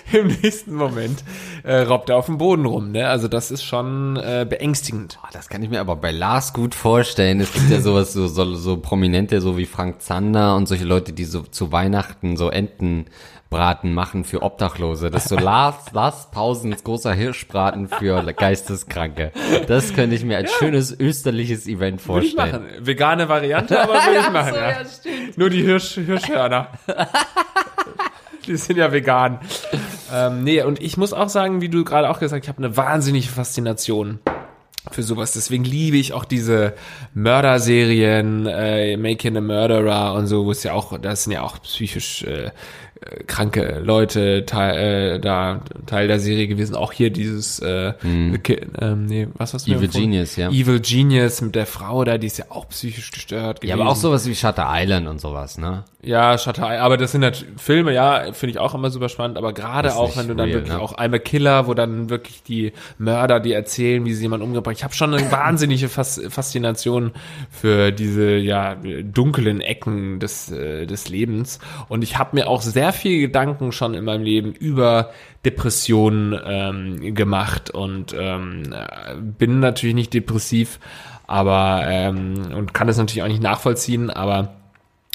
im nächsten Moment äh, robbt er auf dem Boden rum. Ne? Also das ist schon äh, beängstigend. Ah, Das kann ich mir aber bei Lars gut vorstellen. Es gibt ja sowas, so, so, so Prominente, so wie Frank Zander und solche Leute, die so zu Weihnachten so Entenbraten machen für Obdachlose. Das ist so Lars, Lars Pausens großer Hirschbraten für Geisteskranke. Das könnte ich mir als schönes österliches Event vorstellen. Vegane Variante, aber würde ich machen. so, ja. ja. Nur die Hirsch, Hirschhörner. die sind ja vegan. Ähm, nee, und ich muss auch sagen, wie du gerade auch gesagt hast, ich habe eine wahnsinnige Faszination für sowas. Deswegen liebe ich auch diese Mörderserien, äh, Making a Murderer und so, wo es ja auch, das sind ja auch psychisch äh, kranke Leute Teil, äh, da Teil der Serie gewesen. Auch hier dieses äh, Ki- ähm, nee, was hast du Evil? Genius, ja. Evil Genius mit der Frau da, die ist ja auch psychisch gestört Ja, gewesen. aber auch sowas wie Shutter Island und sowas, ne? Ja, Shutter aber das sind halt Filme, ja, finde ich auch immer super spannend, aber gerade auch, wenn du dann real, wirklich ne? auch I'm a Killer, wo dann wirklich die Mörder, die erzählen, wie sie jemanden umgebracht. Ich habe schon eine wahnsinnige Fas Faszination für diese ja dunklen Ecken des äh, des Lebens und ich habe mir auch sehr viel Gedanken schon in meinem Leben über Depressionen ähm, gemacht und ähm, äh, bin natürlich nicht depressiv, aber ähm, und kann das natürlich auch nicht nachvollziehen, aber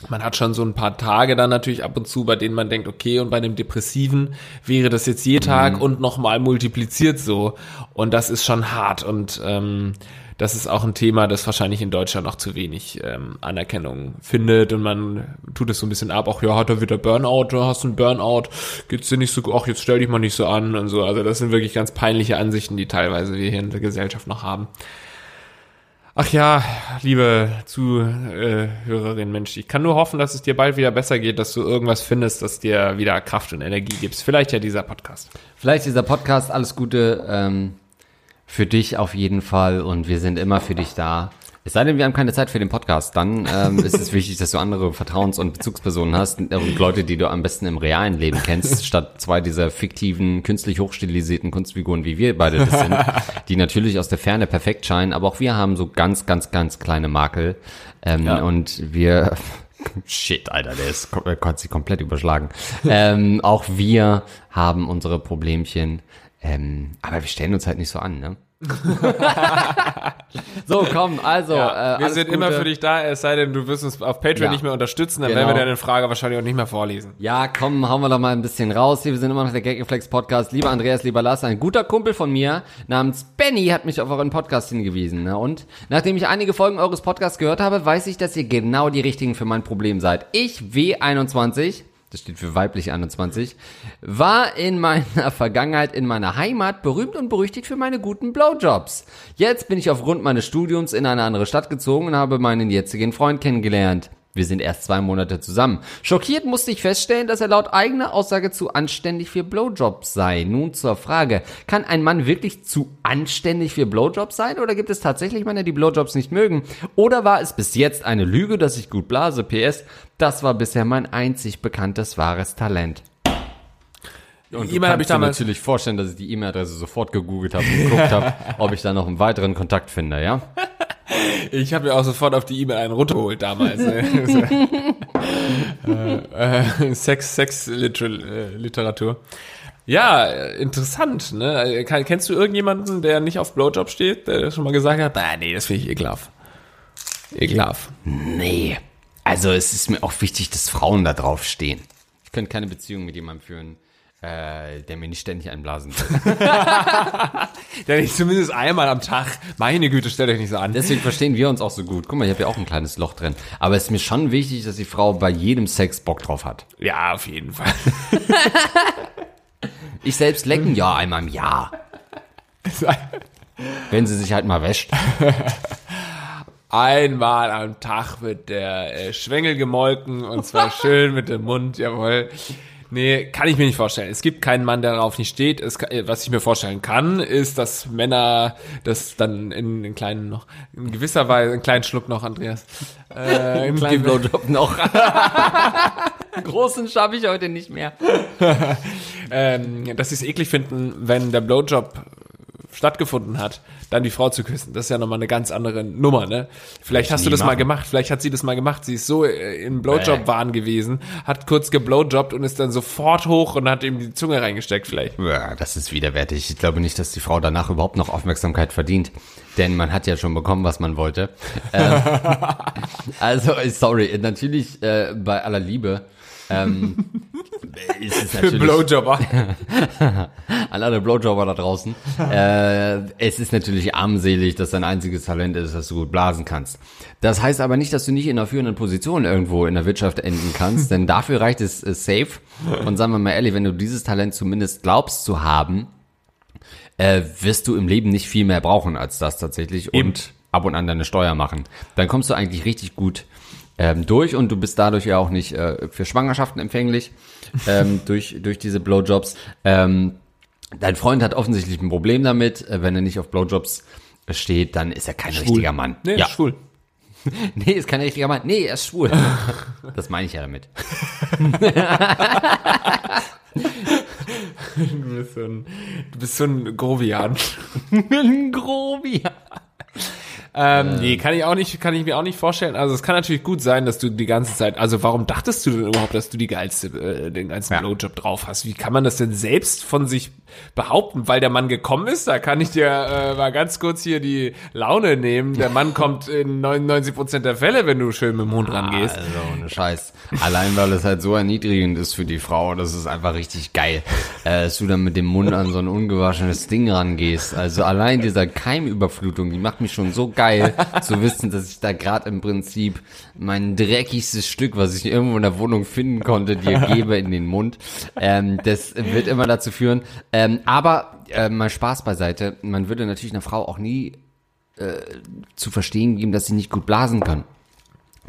man hat schon so ein paar Tage dann natürlich ab und zu, bei denen man denkt, okay, und bei einem Depressiven wäre das jetzt je Tag und nochmal multipliziert so. Und das ist schon hart. Und ähm, das ist auch ein Thema, das wahrscheinlich in Deutschland noch zu wenig ähm, Anerkennung findet. Und man tut es so ein bisschen ab, auch ja, hat er wieder Burnout, du hast einen Burnout, geht's dir nicht so gut, ach, jetzt stell dich mal nicht so an und so. Also das sind wirklich ganz peinliche Ansichten, die teilweise wir hier in der Gesellschaft noch haben. Ach ja, liebe Zuhörerin, Mensch, ich kann nur hoffen, dass es dir bald wieder besser geht, dass du irgendwas findest, das dir wieder Kraft und Energie gibt. Vielleicht ja dieser Podcast. Vielleicht dieser Podcast, alles Gute ähm, für dich auf jeden Fall und wir sind immer für dich da. Es sei denn, wir haben keine Zeit für den Podcast, dann ähm, ist es wichtig, dass du andere Vertrauens- und Bezugspersonen hast und Leute, die du am besten im realen Leben kennst, statt zwei dieser fiktiven, künstlich hochstilisierten Kunstfiguren, wie wir beide das sind, die natürlich aus der Ferne perfekt scheinen, aber auch wir haben so ganz, ganz, ganz kleine Makel ähm, Ja. und wir Shit, Alter, der ist der konnte sich komplett überschlagen. ähm, auch wir haben unsere Problemchen. Ähm, aber wir stellen uns halt nicht so an, ne? so, komm, also. Ja, äh, wir sind Gute. immer für dich da, es sei denn, du wirst uns auf Patreon Ja. nicht mehr unterstützen, dann Genau. werden wir deine Frage wahrscheinlich auch nicht mehr vorlesen. Ja, komm, hauen wir doch mal ein bisschen raus. Hier, wir sind immer noch der Gagreflex Podcast. Lieber Andreas, lieber Lars, ein guter Kumpel von mir namens Benny hat mich auf euren Podcast hingewiesen. Ne? Und nachdem ich einige Folgen eures Podcasts gehört habe, weiß ich, dass ihr genau die richtigen für mein Problem seid. Ich, W21, das steht für weiblich 21, war in meiner Vergangenheit in meiner Heimat berühmt und berüchtigt für meine guten Blowjobs. Jetzt bin ich aufgrund meines Studiums in eine andere Stadt gezogen und habe meinen jetzigen Freund kennengelernt. Wir sind erst zwei Monate zusammen. Schockiert musste ich feststellen, dass er laut eigener Aussage zu anständig für Blowjobs sei. Nun zur Frage, kann ein Mann wirklich zu anständig für Blowjobs sein oder gibt es tatsächlich Männer, die Blowjobs nicht mögen? Oder war es bis jetzt eine Lüge, dass ich gut blase? PS, das war bisher mein einzig bekanntes wahres Talent. Und du E-Mail hab kannst ich dir natürlich vorstellen, dass ich die E-Mail-Adresse sofort gegoogelt habe und geguckt habe, ob ich da noch einen weiteren Kontakt finde, ja? Ich habe mir auch sofort auf die E-Mail einen runtergeholt damals. ne? äh, äh, Sex, Sex äh, Literatur. Ja, interessant. Ne? Kennst du irgendjemanden, der nicht auf Blowjob steht, der schon mal gesagt hat, ah, nee, das finde ich ekelhaft. Ekelhaft. Nee. Also es ist mir auch wichtig, dass Frauen da drauf stehen. Ich könnte keine Beziehung mit jemandem führen, äh, der mir nicht ständig einblasen will. Der nicht zumindest einmal am Tag. Meine Güte, stellt euch nicht so an. Deswegen verstehen wir uns auch so gut. Guck mal, ich habe ja auch ein kleines Loch drin. Aber es ist mir schon wichtig, dass die Frau bei jedem Sex Bock drauf hat. Ja, auf jeden Fall. Ich selbst lecken ja einmal im Jahr. Wenn sie sich halt mal wäscht. Einmal am Tag wird der äh, Schwengel gemolken und zwar schön mit dem Mund, jawohl. Nee, kann ich mir nicht vorstellen. Es gibt keinen Mann, der darauf nicht steht. Es, äh, was ich mir vorstellen kann, ist, dass Männer das dann in, in kleinen noch, in gewisser Weise, einen kleinen Schluck noch, Andreas. Äh, in Kleinen Blowjob noch. Großen schaffe ich heute nicht mehr. ähm, dass sie es eklig finden, wenn der Blowjob stattgefunden hat, dann die Frau zu küssen. Das ist ja nochmal eine ganz andere Nummer, ne? Vielleicht hast du das mal machen. gemacht, vielleicht hat sie das mal gemacht. Sie ist so äh, im Blowjob-Wahn gewesen, hat kurz geblowjobbt und ist dann sofort hoch und hat ihm die Zunge reingesteckt vielleicht. Ja, das ist widerwärtig. Ich glaube nicht, dass die Frau danach überhaupt noch Aufmerksamkeit verdient. Denn man hat ja schon bekommen, was man wollte. Ähm, also, sorry, natürlich äh, bei aller Liebe. Ähm, Für Blowjobber. an alle Blowjobber da draußen. Äh, es ist natürlich armselig, dass dein einziges Talent ist, dass du gut blasen kannst. Das heißt aber nicht, dass du nicht in einer führenden Position irgendwo in der Wirtschaft enden kannst, denn dafür reicht es äh, safe. Und sagen wir mal ehrlich, wenn du dieses Talent zumindest glaubst zu haben, äh, wirst du im Leben nicht viel mehr brauchen als das tatsächlich Eben. und ab und an deine Steuer machen. Dann kommst du eigentlich richtig gut ähm, durch und du bist dadurch ja auch nicht äh, für Schwangerschaften empfänglich ähm, durch, durch diese Blowjobs. Ähm, dein Freund hat offensichtlich ein Problem damit. Äh, wenn er nicht auf Blowjobs äh, steht, dann ist er kein richtiger Mann. Nee, ja. schwul. Nee, ist kein richtiger Mann. Nee, er ist schwul. das meine ich ja damit. Du bist so ein, du bist so ein Grovian. Grobi. Ähm, nee, kann ich auch nicht, kann ich mir auch nicht vorstellen. Also es kann natürlich gut sein, dass du die ganze Zeit, also warum dachtest du denn überhaupt, dass du die geilste, äh, den ganzen Ja. Blowjob drauf hast? Wie kann man das denn selbst von sich behaupten? Weil der Mann gekommen ist, da kann ich dir äh, mal ganz kurz hier die Laune nehmen. Der Mann kommt in 99 Prozent der Fälle, wenn du schön mit dem Hund rangehst. Also, ohne Scheiß. Allein, weil es halt so erniedrigend ist für die Frau, das ist einfach richtig geil, äh, dass du dann mit dem Mund an so ein ungewaschenes Ding rangehst. Also allein dieser Keimüberflutung, die macht mich schon so geil, zu wissen, dass ich da gerade im Prinzip mein dreckigstes Stück, was ich irgendwo in der Wohnung finden konnte, dir gebe in den Mund. Ähm, das wird immer dazu führen. Ähm, aber äh, mal Spaß beiseite, man würde natürlich einer Frau auch nie äh, zu verstehen geben, dass sie nicht gut blasen kann.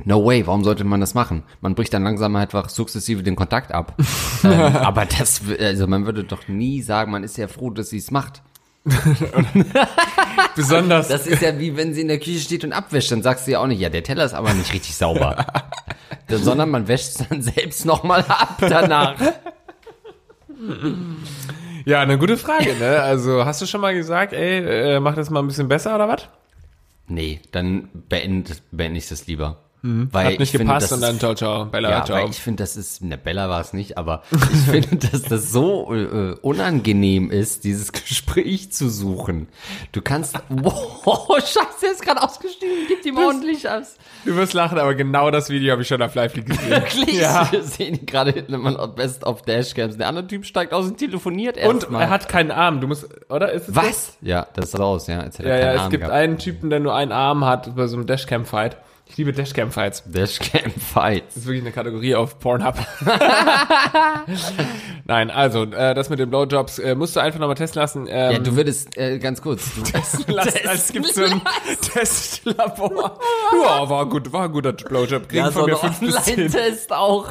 No way, warum sollte man das machen? Man bricht dann langsam einfach sukzessive den Kontakt ab. ähm, aber das, also man würde doch nie sagen, man ist ja froh, dass sie es macht. Besonders, Das ist ja wie wenn sie in der Küche steht und abwäscht, dann sagst du ja auch nicht, ja, der Teller ist aber nicht richtig sauber. Sondern man wäscht es dann selbst nochmal ab danach. ja, eine gute Frage, ne? Also hast du schon mal gesagt, ey, äh, mach das mal ein bisschen besser oder was? Nee, dann beende, beende ich das lieber. Weil Hat nicht ich finde, gepasst das und dann ciao, ciao, Bella, Ja, ciao. weil ich finde, das ist, ne, Bella war es nicht, aber ich finde, dass das so äh, unangenehm ist, dieses Gespräch zu suchen. Du kannst, wow, scheiße, er ist gerade ausgestiegen, gib ihm ordentlich aus. Du wirst lachen, aber genau das Video habe ich schon auf Lively gesehen. Wirklich? Ja. Wir sehen gerade noch best auf Dashcams. Der andere Typ steigt aus und telefoniert Und erstmal. er hat keinen Arm. Du musst, oder? Ist es das? Was? Ja, das ist raus, ja. Ja, ja, es Arm gibt gehabt. einen Typen, der nur einen Arm hat bei so einem Dashcam-Fight. Ich liebe Dashcam-Fights. Dashcam Fights. Das ist wirklich eine Kategorie auf Pornhub. Nein, also, äh, das mit den Blowjobs äh, musst du einfach nochmal testen lassen. Ähm, Ja, du würdest, äh, ganz kurz, du, lass, als gibt so ein Testlabor. Ja, war gut, war ein guter Blowjob. Kriegen ja, von so mir fünf. Online-Test auch.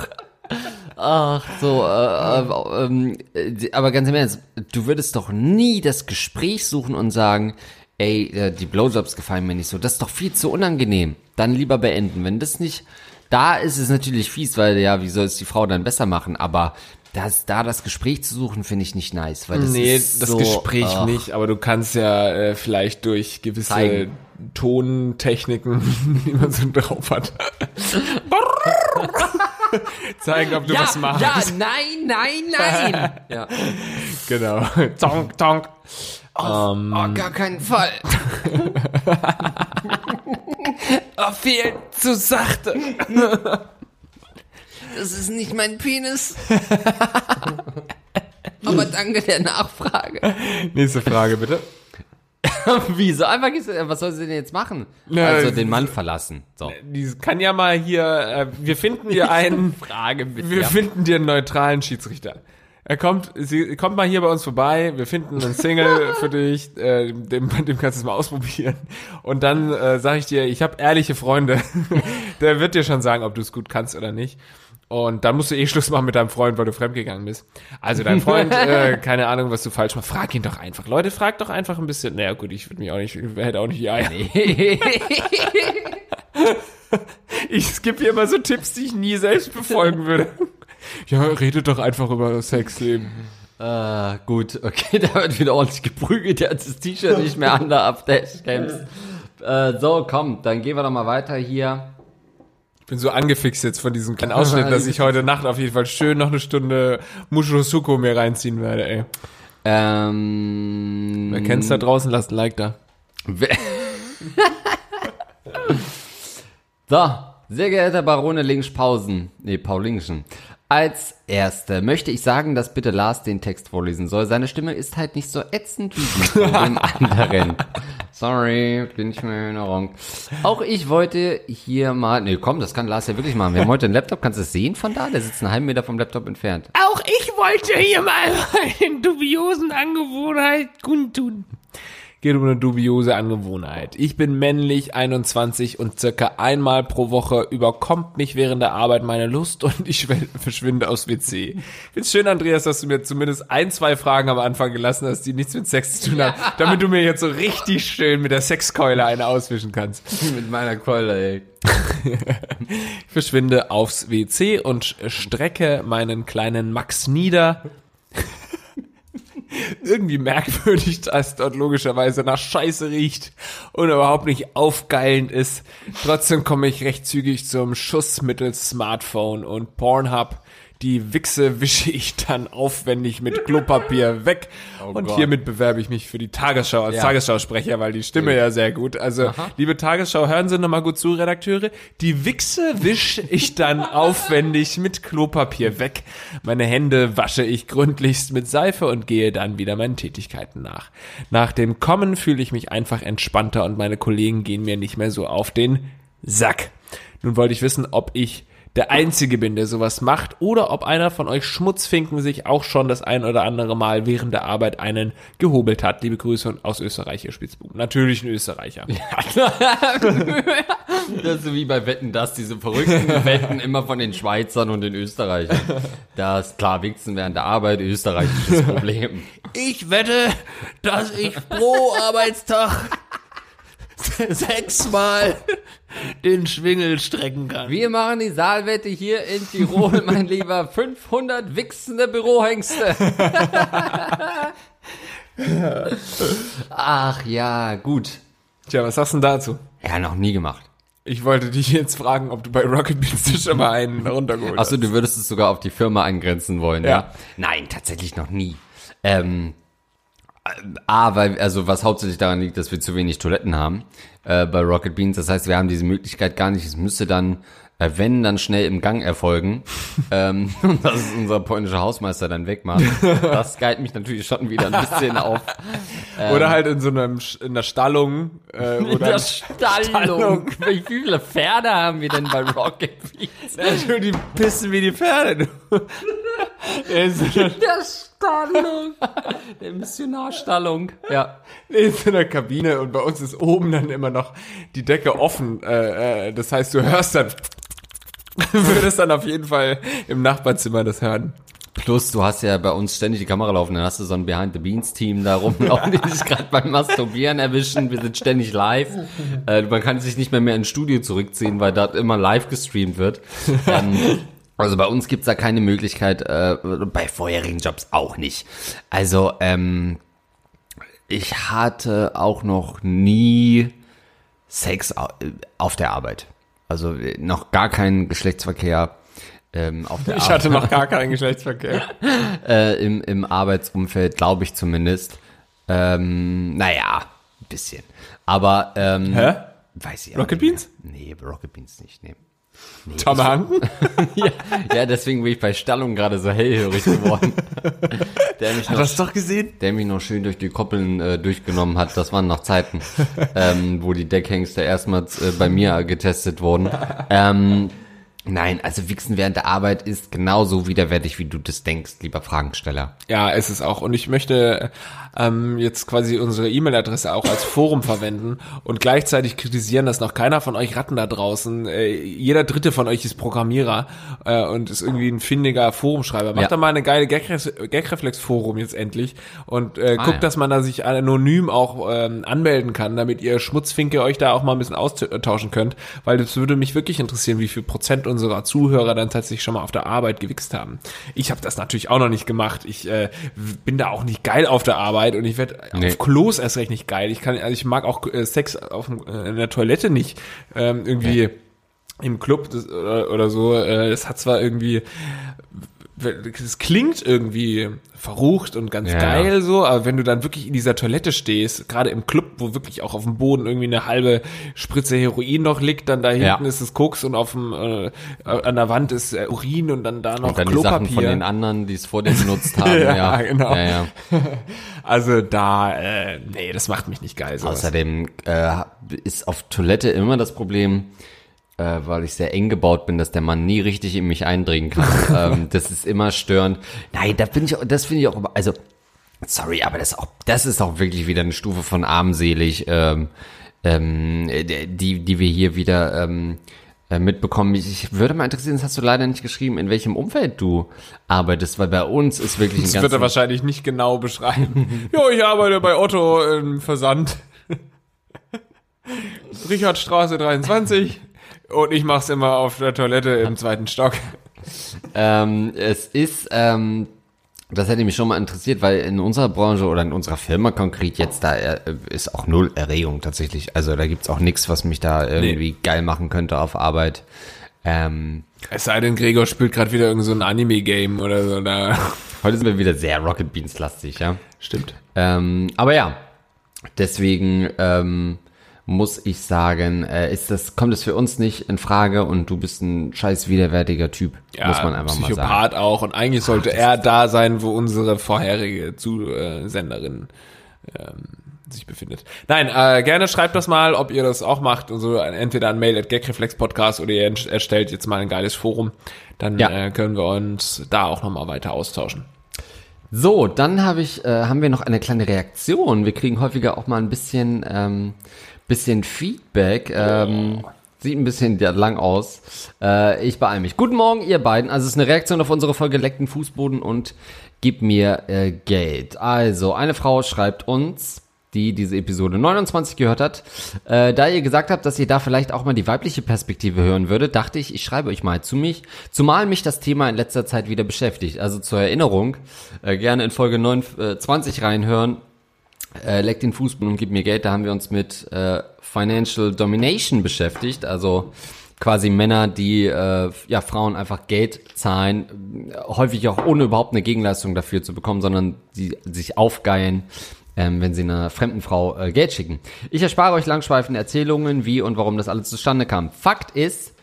Ach, so, äh, äh, ähm, äh, aber ganz im Ernst, du würdest doch nie das Gespräch suchen und sagen, ey, äh, die Blowjobs gefallen mir nicht so. Das ist doch viel zu unangenehm. Dann lieber beenden. Wenn das nicht, da ist es natürlich fies, weil ja, wie soll es die Frau dann besser machen? Aber das, da das Gespräch zu suchen, finde ich nicht nice, weil das Nee, ist das so, Gespräch ach, nicht, aber du kannst ja äh, vielleicht durch gewisse Zeigen. Tontechniken, die man so drauf hat, zeigen, ob du Ja, was machst. ja, nein, nein, nein. ja. Genau. Tonk, tonk. Oh, gar keinen Fall. Oh, viel zu sachte. Das ist nicht mein Penis. Aber danke der Nachfrage. Nächste Frage, bitte. Wieso? Einfach, was soll sie denn jetzt machen? Na, also den Mann verlassen. So. Die kann ja mal hier, äh, wir finden dir einen, Frage bitte. wir ja. finden dir einen neutralen Schiedsrichter. Er kommt, sie kommt mal hier bei uns vorbei, wir finden einen Single für dich, äh, dem, dem kannst du es mal ausprobieren. Und dann äh, sage ich dir, ich habe ehrliche Freunde. Der wird dir schon sagen, ob du es gut kannst oder nicht. Und dann musst du eh Schluss machen mit deinem Freund, weil du fremdgegangen bist. Also dein Freund, äh, keine Ahnung, was du falsch machst. Frag ihn doch einfach. Leute, frag doch einfach ein bisschen. Naja gut, ich würde mich auch nicht, ich hätte auch nicht die Eier. Ich skippe hier immer so Tipps, die ich nie selbst befolgen würde. Ja, redet doch einfach über das Sexleben. äh, gut, okay, da wird wieder ordentlich geprügelt. Der hat das T-Shirt nicht mehr an da ab Dashcams. Äh, so, komm, dann gehen wir doch mal weiter hier. Ich bin so angefixt jetzt von diesem kleinen Ausschnitt, dass ich heute Nacht auf jeden Fall schön noch eine Stunde Mushosuko mir reinziehen werde, ey. Ähm, Wer kennt's da draußen, lasst ein Like da. So, sehr geehrter Barone Linkspausen, nee, Paulingschen. Als Erste möchte ich sagen, dass bitte Lars den Text vorlesen soll. Seine Stimme ist halt nicht so ätzend wie die von dem anderen. Sorry, bin nicht mehr in Erinnerung. Auch ich wollte hier mal, nee, komm, das kann Lars ja wirklich machen. Wir haben heute einen Laptop, kannst du es sehen von da? Der sitzt einen halben Meter vom Laptop entfernt. Auch ich wollte hier mal eine dubiosen Angewohnheit kundtun. Geht um eine dubiose Angewohnheit. Ich bin männlich, 21 und circa einmal pro Woche überkommt mich während der Arbeit meine Lust und ich schw- verschwinde aus WC. Find's schön, Andreas, dass du mir zumindest ein, zwei Fragen am Anfang gelassen hast, die nichts mit Sex zu tun haben, damit du mir jetzt so richtig schön mit der Sexkeule eine auswischen kannst. Mit meiner Keule, ey. Ich verschwinde aufs WC und strecke meinen kleinen Max nieder. Irgendwie merkwürdig, dass dort logischerweise nach Scheiße riecht und überhaupt nicht aufgeilend ist. Trotzdem komme ich recht zügig zum Schuss mittels Smartphone und Pornhub. Die Wichse wische ich dann aufwendig mit Klopapier weg. und Gott. hiermit bewerbe ich mich für die Tagesschau als Ja. Tagesschausprecher, weil die Stimme ja sehr gut. Also, liebe Tagesschau, hören Sie nochmal gut zu, Redakteure. Die Wichse wische ich dann aufwendig mit Klopapier weg. Meine Hände wasche ich gründlichst mit Seife und gehe dann wieder meinen Tätigkeiten nach. Nach dem Kommen fühle ich mich einfach entspannter und meine Kollegen gehen mir nicht mehr so auf den Sack. Nun wollte ich wissen, ob ich der Einzige bin, der sowas macht, oder ob einer von euch Schmutzfinken sich auch schon das ein oder andere Mal während der Arbeit einen gehobelt hat. Liebe Grüße aus Österreich, ihr Spitzbuben. Natürlich ein Österreicher. Das ist so wie bei Wetten, dass diese verrückten Wetten immer von den Schweizern und den Österreichern. Das klar, Wichsen während der Arbeit, österreichisches Problem. Ich wette, dass ich pro Arbeitstag sechsmal den Schwingel strecken kann. Wir machen die Saalwette hier in Tirol, mein Lieber. 500 wichsende Bürohengste. Ach ja, gut. Tja, was sagst du denn dazu? Ja, noch nie gemacht. Ich wollte dich jetzt fragen, ob du bei Rocket Beans dir schon mal einen runtergeholt Achso, hast. du würdest es sogar auf die Firma eingrenzen wollen, ja? Ja. Nein, tatsächlich noch nie. Ähm, äh, A, weil, also was hauptsächlich daran liegt, dass wir zu wenig Toiletten haben äh, bei Rocket Beans. Das heißt, wir haben diese Möglichkeit gar nicht. Es müsste dann, äh, wenn, dann schnell im Gang erfolgen. ähm, und das ist unser polnischer Hausmeister dann wegmacht. Das geilt mich natürlich schon wieder ein bisschen auf. Oder halt in so einem, in der Stallung. Äh, In oder der Stallung. Wie viele Pferde haben wir denn bei Rocket Beans? Ja, die pissen wie die Pferde. Du. in Der Stallung. Der Missionarstallung. Ja. in so einer Kabine und bei uns ist oben dann immer noch die Decke offen. Äh, äh, das heißt, du hörst dann, würdest dann auf jeden Fall im Nachbarzimmer das hören. Plus, du hast ja bei uns ständig die Kamera laufen, dann hast du so ein Behind the Beans Team da rumlaufen, die sich gerade beim Masturbieren erwischen. Wir sind ständig live. Äh, man kann sich nicht mehr mehr ins Studio zurückziehen, weil dort immer live gestreamt wird. Ähm, also bei uns gibt's da keine Möglichkeit, äh, bei vorherigen Jobs auch nicht. Also, ähm, ich hatte auch noch nie Sex au- auf der Arbeit. Also äh, noch gar keinen Geschlechtsverkehr ähm, auf der Ich Arbeit hatte noch gar keinen Geschlechtsverkehr. äh, im, im Arbeitsumfeld, glaube ich zumindest. Ähm, naja, ein bisschen. Aber, ähm, Hä? weiß ich Rocket Beans? mehr. Nee, Rocket Beans nicht, nee. Tom Hanken? ja, ja, deswegen bin ich bei Stallung gerade so hellhörig geworden. der, mich noch, das doch gesehen? der mich noch schön durch die Koppeln äh, durchgenommen hat. Das waren noch Zeiten, ähm, wo die Deckhengste erstmals äh, bei mir getestet wurden. Ähm, nein, also Wichsen während der Arbeit ist genauso widerwärtig, wie du das denkst, lieber Fragensteller. Ja, ist es auch. Und ich möchte ähm, jetzt quasi unsere E-Mail-Adresse auch als Forum verwenden und gleichzeitig kritisieren, dass noch keiner von euch Ratten da draußen, äh, jeder dritte von euch ist Programmierer äh, und ist irgendwie ein findiger Forumschreiber. Macht Ja. da mal eine geile Gag- Gagreflex-Forum jetzt endlich und äh, Ah, guckt, ja. dass man da sich anonym auch ähm, anmelden kann, damit ihr Schmutzfinke euch da auch mal ein bisschen austauschen könnt, weil das würde mich wirklich interessieren, wie viel Prozent unserer Zuhörer dann tatsächlich schon mal auf der Arbeit gewichst haben. Ich habe das natürlich auch noch nicht gemacht. Ich äh, bin da auch nicht geil auf der Arbeit und ich werde Nee. auf Klos erst recht nicht geil. Ich kann, also ich mag auch äh, Sex auf, äh, in der Toilette nicht ähm, irgendwie im Club das, oder, oder so. Äh, das hat zwar irgendwie es klingt irgendwie verrucht und ganz Ja. geil so, aber wenn du dann wirklich in dieser Toilette stehst, gerade im Club, wo wirklich auch auf dem Boden irgendwie eine halbe Spritze Heroin noch liegt, dann da hinten Ja. ist es Koks und auf dem äh, an der Wand ist äh, Urin und dann da noch Und dann die Sachen Klopapier. von den anderen, die es vor dir benutzt haben. Ja, ja, genau. Ja. Also da, äh, nee, das macht mich nicht geil. Sowas. Außerdem äh, ist auf Toilette immer das Problem, äh, weil ich sehr eng gebaut bin, dass der Mann nie richtig in mich eindringen kann. ähm, das ist immer störend. Nein, da bin ich, das finde ich auch, immer- also sorry, aber das ist auch, das ist auch wirklich wieder eine Stufe von armselig, ähm, ähm, die, die wir hier wieder ähm, äh, mitbekommen. Ich, würde mal interessieren, das hast du leider nicht geschrieben, in welchem Umfeld du arbeitest, weil bei uns ist wirklich ein das wird er wahrscheinlich nicht genau beschreiben. jo, ich arbeite bei Otto im Versand. Richardstraße 23 und ich mach's immer auf der Toilette im zweiten Stock. Ähm, es ist, ähm, das hätte mich schon mal interessiert, weil in unserer Branche oder in unserer Firma konkret jetzt da äh, ist auch null Erregung tatsächlich. Also da gibt's auch nichts, was mich da irgendwie geil machen könnte auf Arbeit. Ähm, Es sei denn, Gregor spielt gerade wieder irgend so ein Anime-Game oder so. Da. heute sind wir wieder sehr Rocket Beans lastig, ja. Stimmt. Ähm, aber ja, deswegen ähm, muss ich sagen, äh, ist das, kommt es für uns nicht in Frage und du bist ein scheiß widerwärtiger Typ, muss man einfach mal sagen. Psychopath auch. Und eigentlich sollte er da sein, wo unsere vorherige Zusenderin ähm, sich befindet. Nein, äh, gerne schreibt das mal, ob ihr das auch macht. Und so entweder an mail at gagreflexpodcast oder ihr erstellt jetzt mal ein geiles Forum. Dann Ja. äh, können wir uns da auch nochmal weiter austauschen. So, dann habe ich, äh, haben wir noch eine kleine Reaktion. Wir kriegen häufiger auch mal ein bisschen, ähm, bisschen Feedback. Ähm, Sieht ein bisschen ja, lang aus. Äh, ich beeile mich. Guten Morgen, ihr beiden. Also es ist eine Reaktion auf unsere Folge Leckten Fußboden und gib mir äh, Geld. Also, eine Frau schreibt uns, die diese Episode 29 gehört hat. Äh, da ihr gesagt habt, dass ihr da vielleicht auch mal die weibliche Perspektive hören würdet, dachte ich, ich schreibe euch mal zu mich, zumal mich das Thema in letzter Zeit wieder beschäftigt. Also zur Erinnerung, äh, gerne in Folge 29 reinhören. Äh, leck den Fußboden und gib mir Geld. Da haben wir uns mit äh, Financial Domination beschäftigt. Also quasi Männer, die äh, ja Frauen einfach Geld zahlen, äh, häufig auch ohne überhaupt eine Gegenleistung dafür zu bekommen, sondern die sich aufgeilen, ähm, wenn sie einer fremden Frau äh, Geld schicken. Ich erspare euch langschweifende Erzählungen, wie und warum das alles zustande kam. Fakt ist,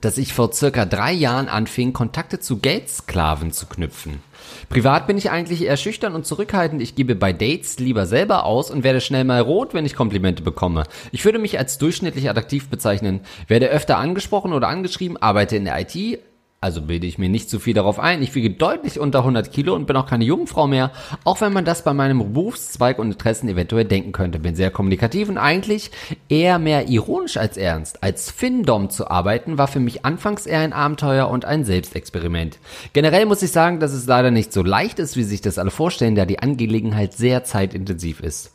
dass ich vor circa drei Jahren anfing, Kontakte zu Geldsklaven zu knüpfen. Privat bin ich eigentlich eher schüchtern und zurückhaltend. Ich gebe bei Dates lieber selber aus und werde schnell mal rot, wenn ich Komplimente bekomme. Ich würde mich als durchschnittlich attraktiv bezeichnen, werde öfter angesprochen oder angeschrieben, arbeite in der IT, Also bilde ich mir nicht zu viel darauf ein. Ich wiege deutlich unter 100 Kilo und bin auch keine Jungfrau mehr, auch wenn man das bei meinem Berufszweig und Interessen eventuell denken könnte. Bin sehr kommunikativ und eigentlich eher mehr ironisch als ernst. Als Findom zu arbeiten war für mich anfangs eher ein Abenteuer und ein Selbstexperiment. Generell muss ich sagen, dass es leider nicht so leicht ist, wie sich das alle vorstellen, da die Angelegenheit sehr zeitintensiv ist.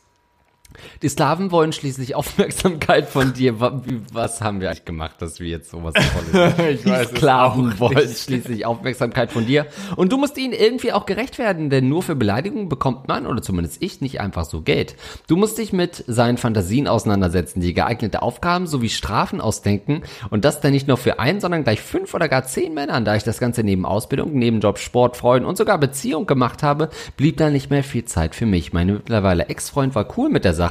Die Sklaven wollen schließlich Aufmerksamkeit von dir. Was haben wir eigentlich gemacht, dass wir jetzt sowas Tolles Ich weiß Die Sklaven wollen schließlich Aufmerksamkeit von dir. Und du musst ihnen irgendwie auch gerecht werden, denn nur für Beleidigungen bekommt man, oder zumindest ich, nicht einfach so Geld. Du musst dich mit seinen Fantasien auseinandersetzen, die geeignete Aufgaben sowie Strafen ausdenken und das dann nicht nur für einen, sondern gleich fünf oder gar zehn Männern. Da ich das Ganze neben Ausbildung, Nebenjob, Sport, Freunden und sogar Beziehung gemacht habe, blieb da nicht mehr viel Zeit für mich. Mein mittlerweile Ex-Freund war cool mit der Sache.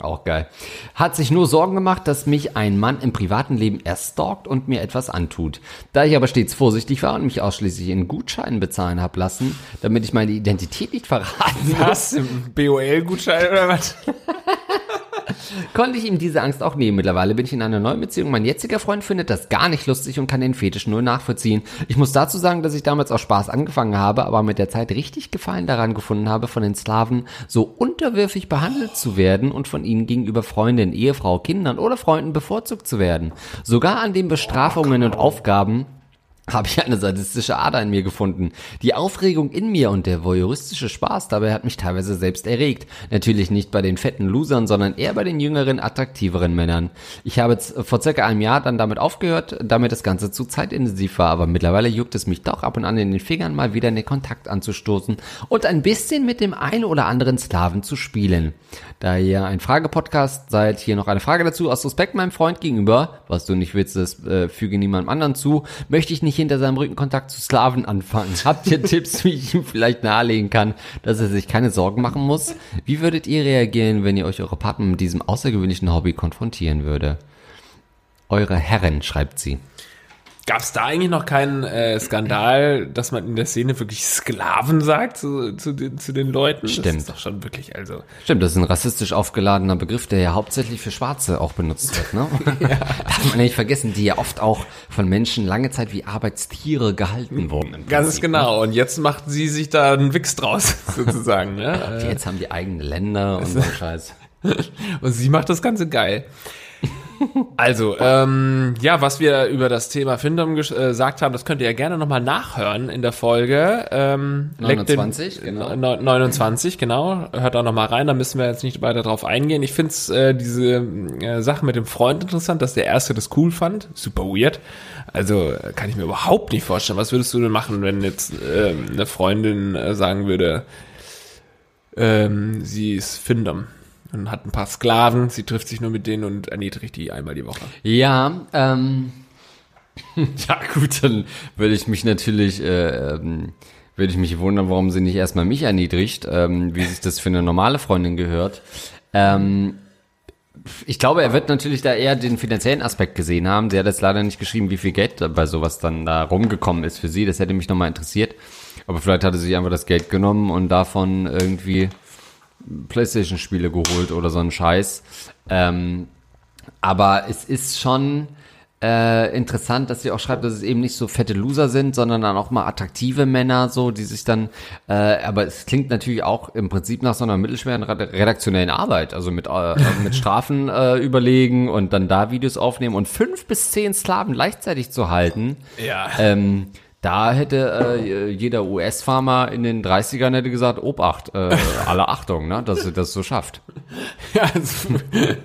Auch geil. Hat sich nur Sorgen gemacht, dass mich ein Mann im privaten Leben erst stalkt und mir etwas antut. Da ich aber stets vorsichtig war und mich ausschließlich in Gutscheinen bezahlen hab lassen, damit ich meine Identität nicht verraten Was? Im BOL-Gutschein oder was? konnte ich ihm diese Angst auch nehmen. Mittlerweile bin ich in einer neuen Beziehung. Mein jetziger Freund findet das gar nicht lustig und kann den Fetisch nur nachvollziehen. Ich muss dazu sagen, dass ich damals aus Spaß angefangen habe, aber mit der Zeit richtig Gefallen daran gefunden habe, von den Slawen so unterwürfig behandelt zu werden und von ihnen gegenüber Freundin, Ehefrau, Kindern oder Freunden bevorzugt zu werden. Sogar an den Bestrafungen und Aufgaben habe ich eine sadistische Ader in mir gefunden. Die Aufregung in mir und der voyeuristische Spaß dabei hat mich teilweise selbst erregt. Natürlich nicht bei den fetten Losern, sondern eher bei den jüngeren, attraktiveren Männern. Ich habe vor circa einem Jahr dann damit aufgehört, damit das Ganze zu zeitintensiv war, aber mittlerweile juckt es mich doch ab und an in den Fingern mal wieder in den Kontakt anzustoßen und ein bisschen mit dem einen oder anderen Sklaven zu spielen. Da ihr ein Fragepodcast seid, hier noch eine Frage dazu. Aus Respekt meinem Freund gegenüber, was du nicht willst, das äh, füge niemandem anderen zu, möchte ich nicht hinter seinem Rücken Kontakt zu Sklaven anfangen. Habt ihr Tipps, wie ich ihm vielleicht nahelegen kann, dass er sich keine Sorgen machen muss? Wie würdet ihr reagieren, wenn ihr euch eure Partner mit diesem außergewöhnlichen Hobby konfrontieren würde? Eure Herren, schreibt sie. Gab es da eigentlich noch keinen äh, Skandal, dass man in der Szene wirklich Sklaven sagt zu, zu, den, zu den Leuten? Das Stimmt. ist doch schon wirklich, also. Stimmt, das ist ein rassistisch aufgeladener Begriff, der ja hauptsächlich für Schwarze auch benutzt wird. Ne? Darf man nicht vergessen, die ja oft auch von Menschen lange Zeit wie Arbeitstiere gehalten wurden. Ganz genau. Und jetzt macht sie sich da einen Wix draus, sozusagen. Ne? ne? Jetzt haben die eigene Länder und so Scheiß. Und sie macht das Ganze geil. Also, ähm, ja, was wir über das Thema Findom äh, gesagt haben, das könnt ihr ja gerne nochmal nachhören in der Folge. Ähm, leckt den- 29, genau. Neu- 29, genau. Hört da nochmal rein, da müssen wir jetzt nicht weiter drauf eingehen. Ich finde äh, diese äh, Sache mit dem Freund interessant, dass der Erste das cool fand. Super weird. Also äh, kann ich mir überhaupt nicht vorstellen. Was würdest du denn machen, wenn jetzt ähm, eine Freundin äh, sagen würde, ähm, sie ist Findom und hat ein paar Sklaven, sie trifft sich nur mit denen und erniedrigt die einmal die Woche. Ja, ähm, ja gut, dann würde ich mich natürlich, äh, ähm, würde ich mich wundern, warum sie nicht erstmal mich erniedrigt, ähm, wie sich das für eine normale Freundin gehört. Ähm, ich glaube, er wird natürlich da eher den finanziellen Aspekt gesehen haben. Sie hat jetzt leider nicht geschrieben, wie viel Geld bei sowas dann da rumgekommen ist für sie. Das hätte mich nochmal interessiert. Aber vielleicht hatte sie sich einfach das Geld genommen und davon irgendwie Playstation-Spiele geholt oder so ein Scheiß. Ähm, aber es ist schon äh, interessant, dass sie auch schreibt, dass es eben nicht so fette Loser sind, sondern dann auch mal attraktive Männer, so, die sich dann, äh, aber es klingt natürlich auch im Prinzip nach so einer mittelschweren red- redaktionellen Arbeit, also mit, äh, mit Strafen äh, überlegen und dann da Videos aufnehmen und fünf bis zehn Sklaven gleichzeitig zu halten. Ja. Ähm, da hätte äh, jeder US-Farmer in den 30ern hätte gesagt, Obacht, äh, alle Achtung, ne, dass sie das so schafft. Ja, also,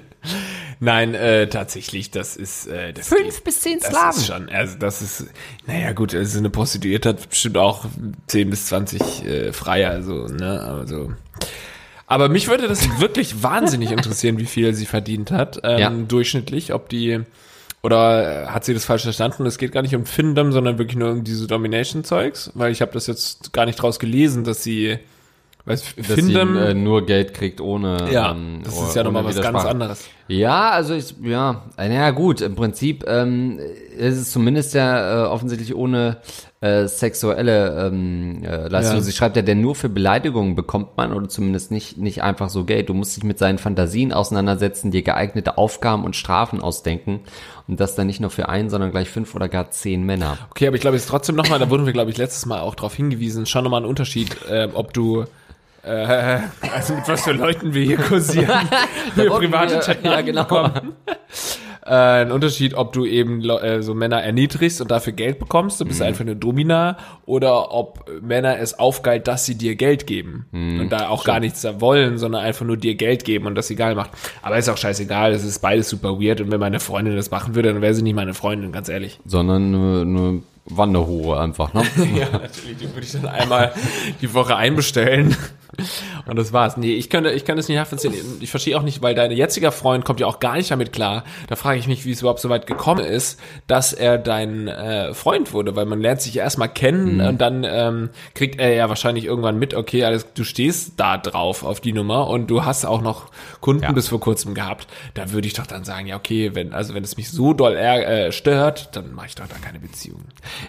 Nein, äh, tatsächlich, das ist äh, das Fünf geht- bis zehn das Sklaven. ist schon, also das ist, naja gut, also eine Prostituierte hat bestimmt auch 10 bis 20 äh, Freier, also, ne, also. Aber mich würde das wirklich wahnsinnig interessieren, wie viel sie verdient hat, ähm, Ja. durchschnittlich, ob die, oder äh, hat sie das falsch verstanden? Es geht gar nicht um Findom, sondern wirklich nur um diese Domination-Zeugs, weil ich habe das jetzt gar nicht draus gelesen, dass sie, weil Dass Findom, sie äh, nur Geld kriegt ohne. ja, ähm, das ist ja nochmal was ganz anderes. Ja, also ich, ja, naja gut, im Prinzip ähm, ist es zumindest ja äh, offensichtlich ohne äh, sexuelle ähm, äh, Leistung. Ja. Sie schreibt ja, denn nur für Beleidigungen bekommt man oder zumindest nicht, nicht einfach so Geld. Du musst dich mit seinen Fantasien auseinandersetzen, dir geeignete Aufgaben und Strafen ausdenken und das dann nicht nur für einen, sondern gleich fünf oder gar zehn Männer. Okay, aber ich glaube jetzt trotzdem nochmal, da wurden wir, glaube ich, letztes Mal auch darauf hingewiesen, schon nochmal ein Unterschied, äh, ob du äh, also mit was für Leuten wir hier kursieren. wir private wir- ja, genau. bekommen. Äh, ein Unterschied, ob du eben äh, so Männer erniedrigst und dafür Geld bekommst, du bist Mhm. einfach eine Domina, oder ob Männer es aufgeilt, dass sie dir Geld geben Mhm. und da auch gar nichts da wollen, sondern einfach nur dir Geld geben und das egal macht. Aber ist auch scheißegal, es ist beides super weird und wenn meine Freundin das machen würde, dann wäre sie nicht meine Freundin, ganz ehrlich. Sondern eine, eine Wanderhure einfach, ne? Ja, natürlich, die würde ich dann einmal die Woche einbestellen. Und das war's. Nee, ich könnte, ich kann das nicht nachvollziehen. Ich verstehe auch nicht, weil dein jetziger Freund kommt ja auch gar nicht damit klar. Da frage ich mich, wie es überhaupt so weit gekommen ist, dass er dein äh, Freund wurde, weil man lernt sich erstmal kennen und dann ähm, kriegt er ja wahrscheinlich irgendwann mit, okay, alles, du stehst da drauf auf die Nummer und du hast auch noch Kunden Ja. bis vor kurzem gehabt. Da würde ich doch dann sagen, ja, okay, wenn, also wenn es mich so doll äh, stört, dann mache ich doch da keine Beziehung.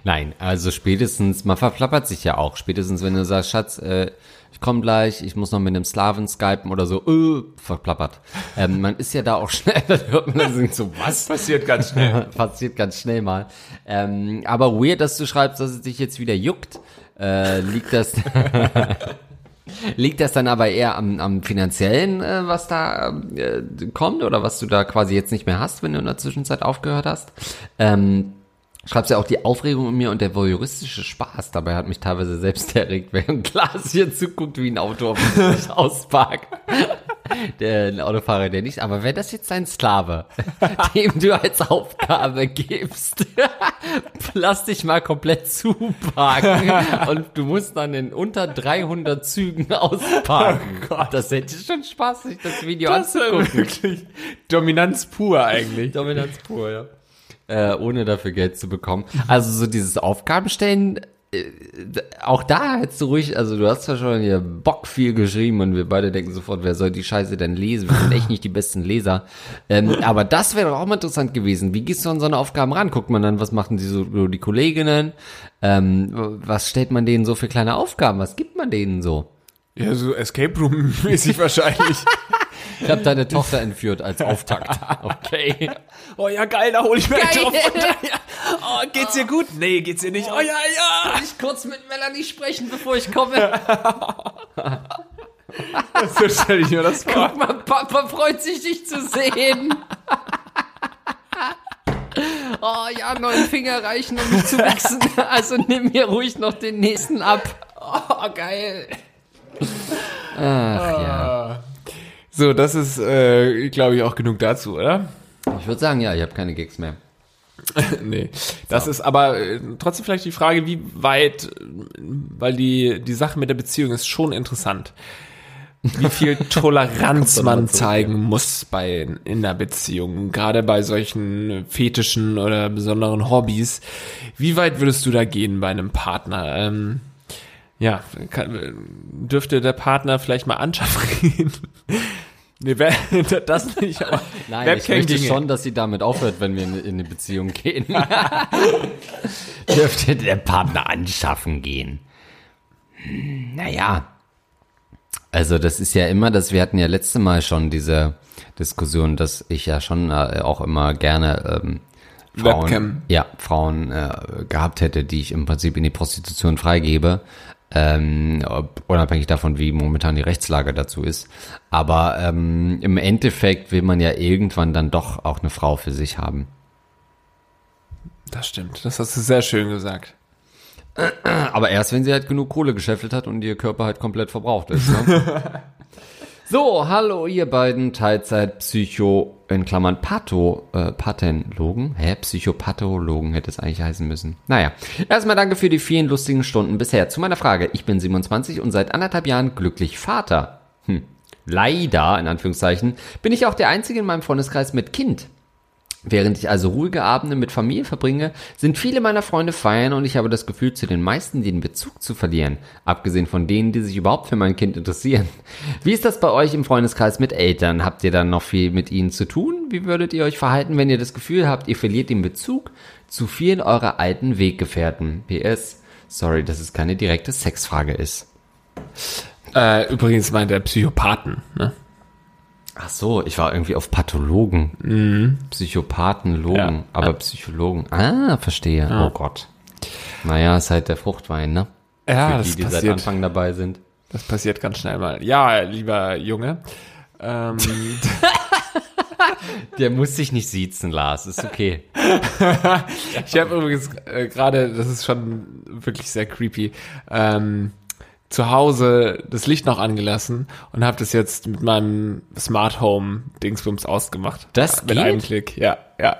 Nein, also spätestens, man verplappert sich ja auch. Spätestens, wenn du sagst, Schatz, äh, ich komme gleich, ich muss noch mit einem Slaven skypen oder so, äh, verplappert. Ähm, man ist ja da auch schnell, dann hört man dann so, was? Passiert ganz schnell. Passiert ganz schnell mal. Ähm, aber weird, dass du schreibst, dass es dich jetzt wieder juckt. Äh, liegt das... Liegt das dann aber eher am, am finanziellen, äh, was da äh, kommt oder was du da quasi jetzt nicht mehr hast, wenn du in der Zwischenzeit aufgehört hast? Ähm, schreibst ja auch die Aufregung in mir und der voyeuristische Spaß. Dabei hat mich teilweise selbst erregt, während Glas hier zuguckt, wie ein Auto auf dem ausparkt. Der ein Autofahrer, der nicht. Aber wäre das jetzt dein Sklave, dem du als Aufgabe gibst, lass dich mal komplett zuparken und du musst dann in unter 300 Zügen ausparken. das hätte schon Spaß, sich das Video Das anzugucken. wirklich Dominanz pur eigentlich. Dominanz pur, ja. Äh, ohne dafür Geld zu bekommen. Also so dieses Aufgabenstellen, äh, auch da hättest du ruhig, also du hast ja schon hier Bock viel geschrieben und wir beide denken sofort, wer soll die Scheiße denn lesen? Wir sind echt nicht die besten Leser. Ähm, aber das wäre doch auch mal interessant gewesen. Wie gehst du an so eine Aufgaben ran? Guckt man dann, was machen die so die Kolleginnen? Ähm, was stellt man denen so für kleine Aufgaben? Was gibt man denen so? Ja, so Escape Room mäßig wahrscheinlich. Ich habe deine Tochter entführt als Auftakt. Okay. Oh ja, geil, da hole ich mir einen. Ja. Oh, geht's dir gut? Nee, geht's dir nicht? Oh ja, ja. Kann ich kurz mit Melanie sprechen, bevor ich komme? So stelle ich mir das vor. Guck mal, Papa freut sich, dich zu sehen. Oh ja, neun Finger reichen, um mich zu wechseln. Also nimm mir ruhig noch den nächsten ab. Oh, geil. Ach ja. So, das ist, äh, glaube ich, auch genug dazu, oder? Ich würde sagen, ja, ich habe keine Gigs mehr. nee. Das ist aber äh, trotzdem vielleicht die Frage, wie weit, weil die, die Sache mit der Beziehung ist schon interessant. Wie viel Toleranz man zeigen muss bei, in der Beziehung, gerade bei solchen Fetischen oder besonderen Hobbys. Wie weit würdest du da gehen bei einem Partner? Ähm, ja, kann, dürfte der Partner vielleicht mal anschaffen gehen? Nee, das nicht, aber Nein, ich möchte Webcam-Dinge. schon, dass sie damit aufhört, wenn wir in, in eine Beziehung gehen. Dürfte der Partner anschaffen gehen. Hm, Naja. Also das ist ja immer, das wir hatten ja letzte Mal schon diese Diskussion, dass ich ja schon äh, auch immer gerne ähm, Frauen, Webcam. ja, Frauen äh, gehabt hätte, die ich im Prinzip in die Prostitution freigebe. Ähm, unabhängig davon, wie momentan die Rechtslage dazu ist. Aber ähm, im Endeffekt will man ja irgendwann dann doch auch eine Frau für sich haben. Das stimmt, das hast du sehr schön gesagt. Aber erst, wenn sie halt genug Kohle gescheffelt hat und ihr Körper halt komplett verbraucht ist. Ne? so, hallo ihr beiden Teilzeit-Psycho, in Klammern Patho, äh, Pathologen. Hä? Psychopathologen hätte es eigentlich heißen müssen. Naja, erstmal danke für die vielen lustigen Stunden bisher. Zu meiner Frage. Ich bin 27 und seit anderthalb Jahren glücklich Vater. Hm. Leider, in Anführungszeichen, bin ich auch der Einzige in meinem Freundeskreis mit Kind. Während ich also ruhige Abende mit Familie verbringe, sind viele meiner Freunde feiern und ich habe das Gefühl, zu den meisten den Bezug zu verlieren. Abgesehen von denen, die sich überhaupt für mein Kind interessieren. Wie ist das bei euch im Freundeskreis mit Eltern? Habt ihr dann noch viel mit ihnen zu tun? Wie würdet ihr euch verhalten, wenn ihr das Gefühl habt, ihr verliert den Bezug zu vielen eurer alten Weggefährten? PS. Sorry, dass es keine direkte Sexfrage ist. Äh, übrigens meint er Psychopathen. Ne? Ach so, ich war irgendwie auf Pathologen. Psychopathen, Logen, Ja. aber Psychologen. Ah, verstehe. Oh Gott. Naja, ist halt der Fruchtwein, ne? Ja, Für das die, die seit passiert. Anfang dabei sind. Das passiert ganz schnell mal. Ja, lieber Junge. Ähm, Der muss sich nicht siezen, Lars. Ist okay. ich habe übrigens äh, gerade, das ist schon wirklich sehr creepy, ähm, zu Hause das Licht noch angelassen und habe das jetzt mit meinem Smart Home Dingsbums ausgemacht. Das mit geht? einem Klick. Ja, ja.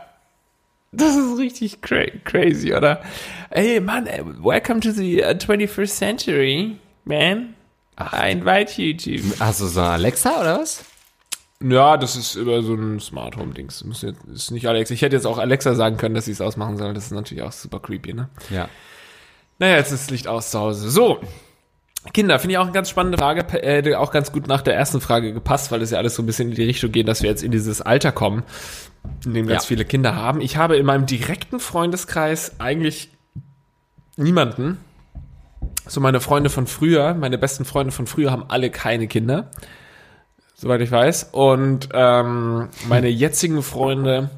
Das ist richtig cra crazy, oder? Ey, Mann, welcome to the uh, 21st century, man. I invite you to. Hast du so eine Alexa oder was? Ja, das ist über so ein Smart Home Dings. Jetzt- Ist nicht Alexa. Ich hätte jetzt auch Alexa sagen können, dass sie es ausmachen soll. Das ist natürlich auch super creepy, ne? Ja. Naja, jetzt ist das Licht aus zu Hause. So. Kinder, finde ich auch eine ganz spannende Frage, äh, auch ganz gut nach der ersten Frage gepasst, weil das ja alles so ein bisschen in die Richtung geht, dass wir jetzt in dieses Alter kommen, in dem ganz Ja. viele Kinder haben. Ich habe in meinem direkten Freundeskreis eigentlich niemanden. So meine Freunde von früher, meine besten Freunde von früher haben alle keine Kinder, soweit ich weiß. Und ähm, meine jetzigen Freunde,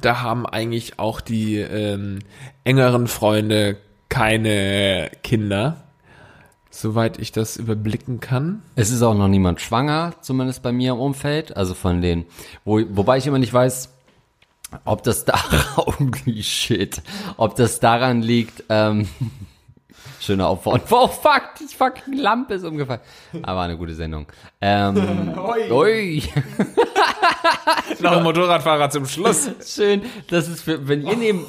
da haben eigentlich auch die ähm, engeren Freunde keine Kinder, soweit ich das überblicken kann. Es ist auch noch niemand schwanger, zumindest bei mir im Umfeld. Also von den, wo, wobei ich immer nicht weiß, ob das da, holy shit, ob das daran liegt, ähm, schöner Aufwand. Oh fuck, die fucking Lampe ist umgefallen. Aber eine gute Sendung. Ähm, ui. Noch ein Motorradfahrer zum Schluss. Schön, das ist für, wenn ihr neben,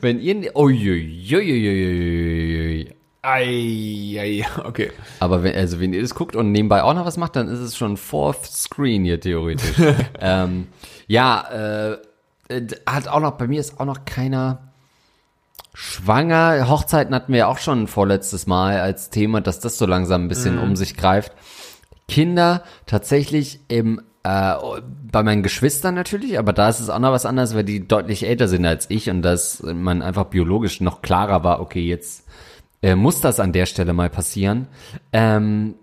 wenn ihr, ne- uiuiuiuiui. Ei, ei, okay. Aber wenn, also wenn ihr das guckt und nebenbei auch noch was macht, dann ist es schon Fourth Screen hier theoretisch. ähm, ja, äh, äh, hat auch noch, bei mir ist auch noch keiner schwanger. Hochzeiten hatten wir ja auch schon vorletztes Mal als Thema, dass das so langsam ein bisschen um sich greift. Kinder tatsächlich im äh, bei meinen Geschwistern natürlich, aber da ist es auch noch was anderes, weil die deutlich älter sind als ich und dass man einfach biologisch noch klarer war, okay, jetzt äh, muss das an der Stelle mal passieren. Ähm,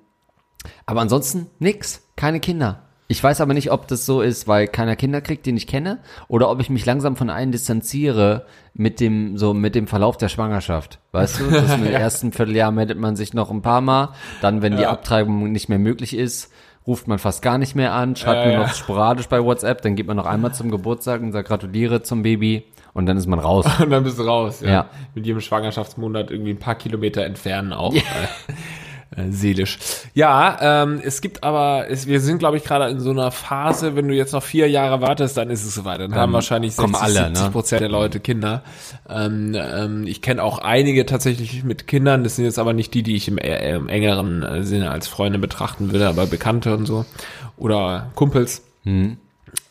aber ansonsten nix, keine Kinder. Ich weiß aber nicht, ob das so ist, weil keiner Kinder kriegt, den ich kenne, oder ob ich mich langsam von allen distanziere mit dem so mit dem Verlauf der Schwangerschaft. Weißt du, das im ersten Vierteljahr meldet man sich noch ein paar Mal, dann wenn die Abtreibung nicht mehr möglich ist, ruft man fast gar nicht mehr an, schreibt Ja, nur ja. noch sporadisch bei WhatsApp, dann geht man noch einmal zum Geburtstag und sagt gratuliere zum Baby und dann ist man raus. Und dann bist du raus. Ja. Ja. Mit jedem Schwangerschaftsmonat irgendwie ein paar Kilometer entfernen auch. Äh, äh, seelisch. Ja, ähm, es gibt aber, es, wir sind, glaube ich, gerade in so einer Phase, wenn du jetzt noch vier Jahre wartest, dann ist es soweit. Dann haben wahrscheinlich kommen 60, alle, ne? 70 Prozent der Leute Kinder. Ähm, ähm, ich kenne auch einige tatsächlich mit Kindern. Das sind jetzt aber nicht die, die ich im, äh, im engeren Sinne als Freunde betrachten würde, aber Bekannte und so. Oder Kumpels.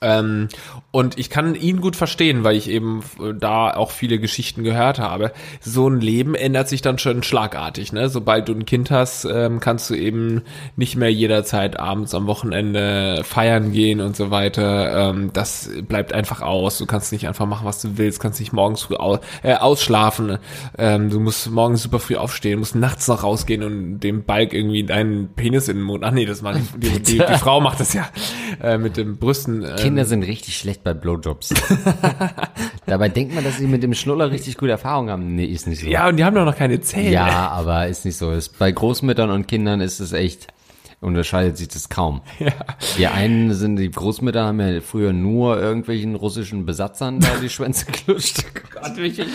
Ähm, und ich kann ihn gut verstehen, weil ich eben äh, da auch viele Geschichten gehört habe. So ein Leben ändert sich dann schon schlagartig. Ne? Sobald du ein Kind hast, ähm, kannst du eben nicht mehr jederzeit abends am Wochenende feiern gehen und so weiter. Ähm, das bleibt einfach aus. Du kannst nicht einfach machen, was du willst. Kannst nicht morgens früh au äh, ausschlafen. Ähm, du musst morgens super früh aufstehen, musst nachts noch rausgehen und dem Balk irgendwie deinen Penis in den Mund. Ach nee, das macht die, die, die, die Frau macht das ja äh, mit den Brüsten. Ähm, Kinder sind richtig schlecht bei Blowjobs. Dabei denkt man, dass sie mit dem Schnuller richtig gute Erfahrungen haben. Nee, ist nicht so. Ja, und die haben doch noch keine Zähne. Ja, aber ist nicht so. Ist, bei Großmüttern und Kindern ist es echt, unterscheidet sich das kaum. Ja. Die einen sind, die Großmütter haben ja früher nur irgendwelchen russischen Besatzern da die Schwänze gelutscht. Gott, ich, ich,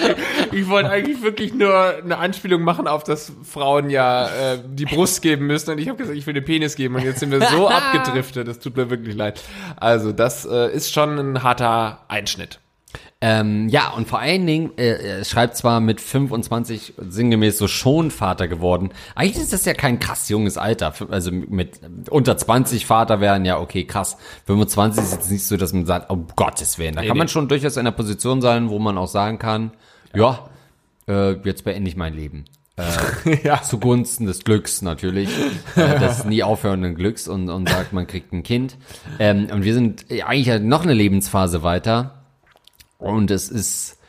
ich wollte eigentlich wirklich nur eine Anspielung machen auf, dass Frauen ja äh, die Brust geben müssen und ich habe gesagt, ich will den Penis geben und jetzt sind wir so abgedriftet, das tut mir wirklich leid. Also das äh, ist schon ein harter Einschnitt. Ähm, ja, und vor allen Dingen, äh, er schreibt zwar mit 25 sinngemäß so schon Vater geworden. Eigentlich ist das ja kein krass junges Alter. Also mit unter 20 Vater wären ja okay, krass. 25 ist jetzt nicht so, dass man sagt, um Gottes Willen. Da kann nee. man schon durchaus in einer Position sein, wo man auch sagen kann, ja, äh, jetzt beende ich mein Leben. ja. Zugunsten des Glücks natürlich, äh, des nie aufhörenden Glücks und, und sagt, man kriegt ein Kind. Ähm, und wir sind eigentlich ja noch eine Lebensphase weiter. Und es ist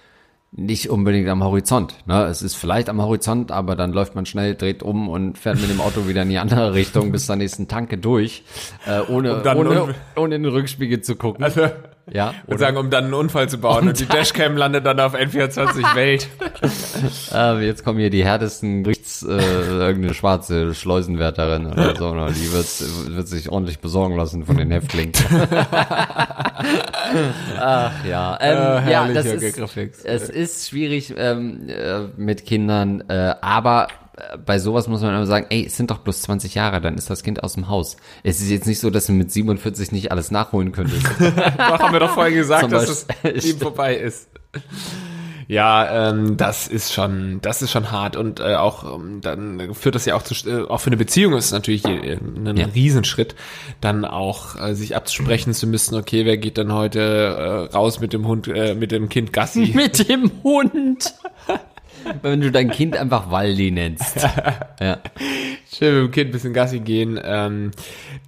nicht unbedingt am Horizont. Ne? Es ist vielleicht am Horizont, aber dann läuft man schnell, dreht um und fährt mit dem Auto wieder in die andere Richtung bis zur nächsten Tanke durch, äh, ohne, ohne, ohne in den Rückspiegel zu gucken. Also, ja, ich würde sagen, um dann einen Unfall zu bauen und, die Dashcam landet dann auf N24 Welt. äh, jetzt kommen hier die härtesten Gerichts, äh, irgendeine schwarze Schleusenwärterin oder so, ne? die wird, wird sich ordentlich besorgen lassen von den Häftlingen. Ach ja, ähm, Äh, ja, das ist, es ist schwierig ähm, äh, mit Kindern, äh, aber bei sowas muss man immer sagen, ey, es sind doch bloß 20 Jahre, dann ist das Kind aus dem Haus. Es ist jetzt nicht so, dass du mit 47 nicht alles nachholen könntest. Doch, haben wir doch vorhin gesagt, dass es ihm vorbei ist. Ja, ähm, das ist schon, das ist schon hart und äh, auch ähm, dann führt das ja auch zu, äh, auch für eine Beziehung ist es natürlich äh, ein Ja. Riesenschritt, dann auch äh, sich absprechen zu müssen. Okay, wer geht dann heute äh, raus mit dem Hund, äh, mit dem Kind Gassi? mit dem Hund. Wenn du dein Kind einfach Waldi nennst. Ja. Schön mit dem Kind ein bisschen Gassi gehen. Ähm,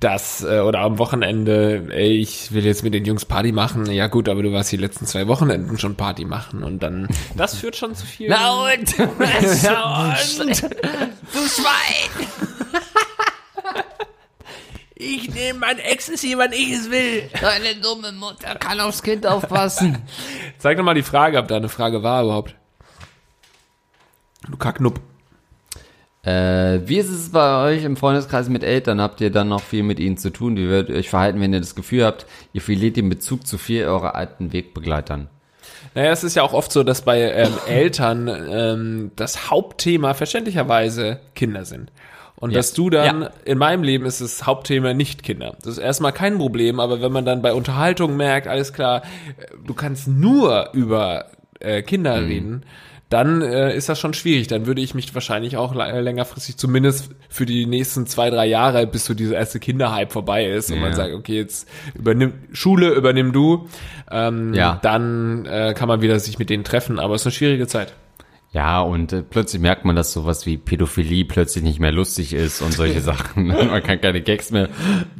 das, äh, oder am Wochenende, ey, ich will jetzt mit den Jungs Party machen. Ja gut, aber du warst die letzten zwei Wochenenden schon Party machen und dann, das führt schon zu viel. Na und? Na und? Du Schwein! Ich nehme mein Ecstasy, wann ich es will. Deine dumme Mutter kann aufs Kind aufpassen. Zeig doch mal die Frage, ob da eine Frage war überhaupt. Du Kacknupp. Äh, wie ist es bei euch im Freundeskreis mit Eltern? Habt ihr dann noch viel mit ihnen zu tun? Wie werdet ihr euch verhalten, wenn ihr das Gefühl habt, ihr verliert den Bezug zu viel eurer alten Wegbegleitern? Naja, es ist ja auch oft so, dass bei ähm, Eltern ähm, das Hauptthema verständlicherweise Kinder sind. Und Ja. dass du dann, Ja. in meinem Leben ist das Hauptthema nicht Kinder. Das ist erstmal kein Problem, aber wenn man dann bei Unterhaltung merkt, alles klar, äh, du kannst nur über äh, Kinder reden, dann äh, ist das schon schwierig. Dann würde ich mich wahrscheinlich auch äh, längerfristig, zumindest für die nächsten zwei, drei Jahre, bis so dieser erste Kinderhype vorbei ist und man Ja. sagt, okay, jetzt übernimm Schule, übernimm du, ähm, Ja. dann äh, kann man wieder sich mit denen treffen, aber es ist eine schwierige Zeit. Ja, und äh, plötzlich merkt man, dass sowas wie Pädophilie plötzlich nicht mehr lustig ist und solche Sachen. man kann keine Gags mehr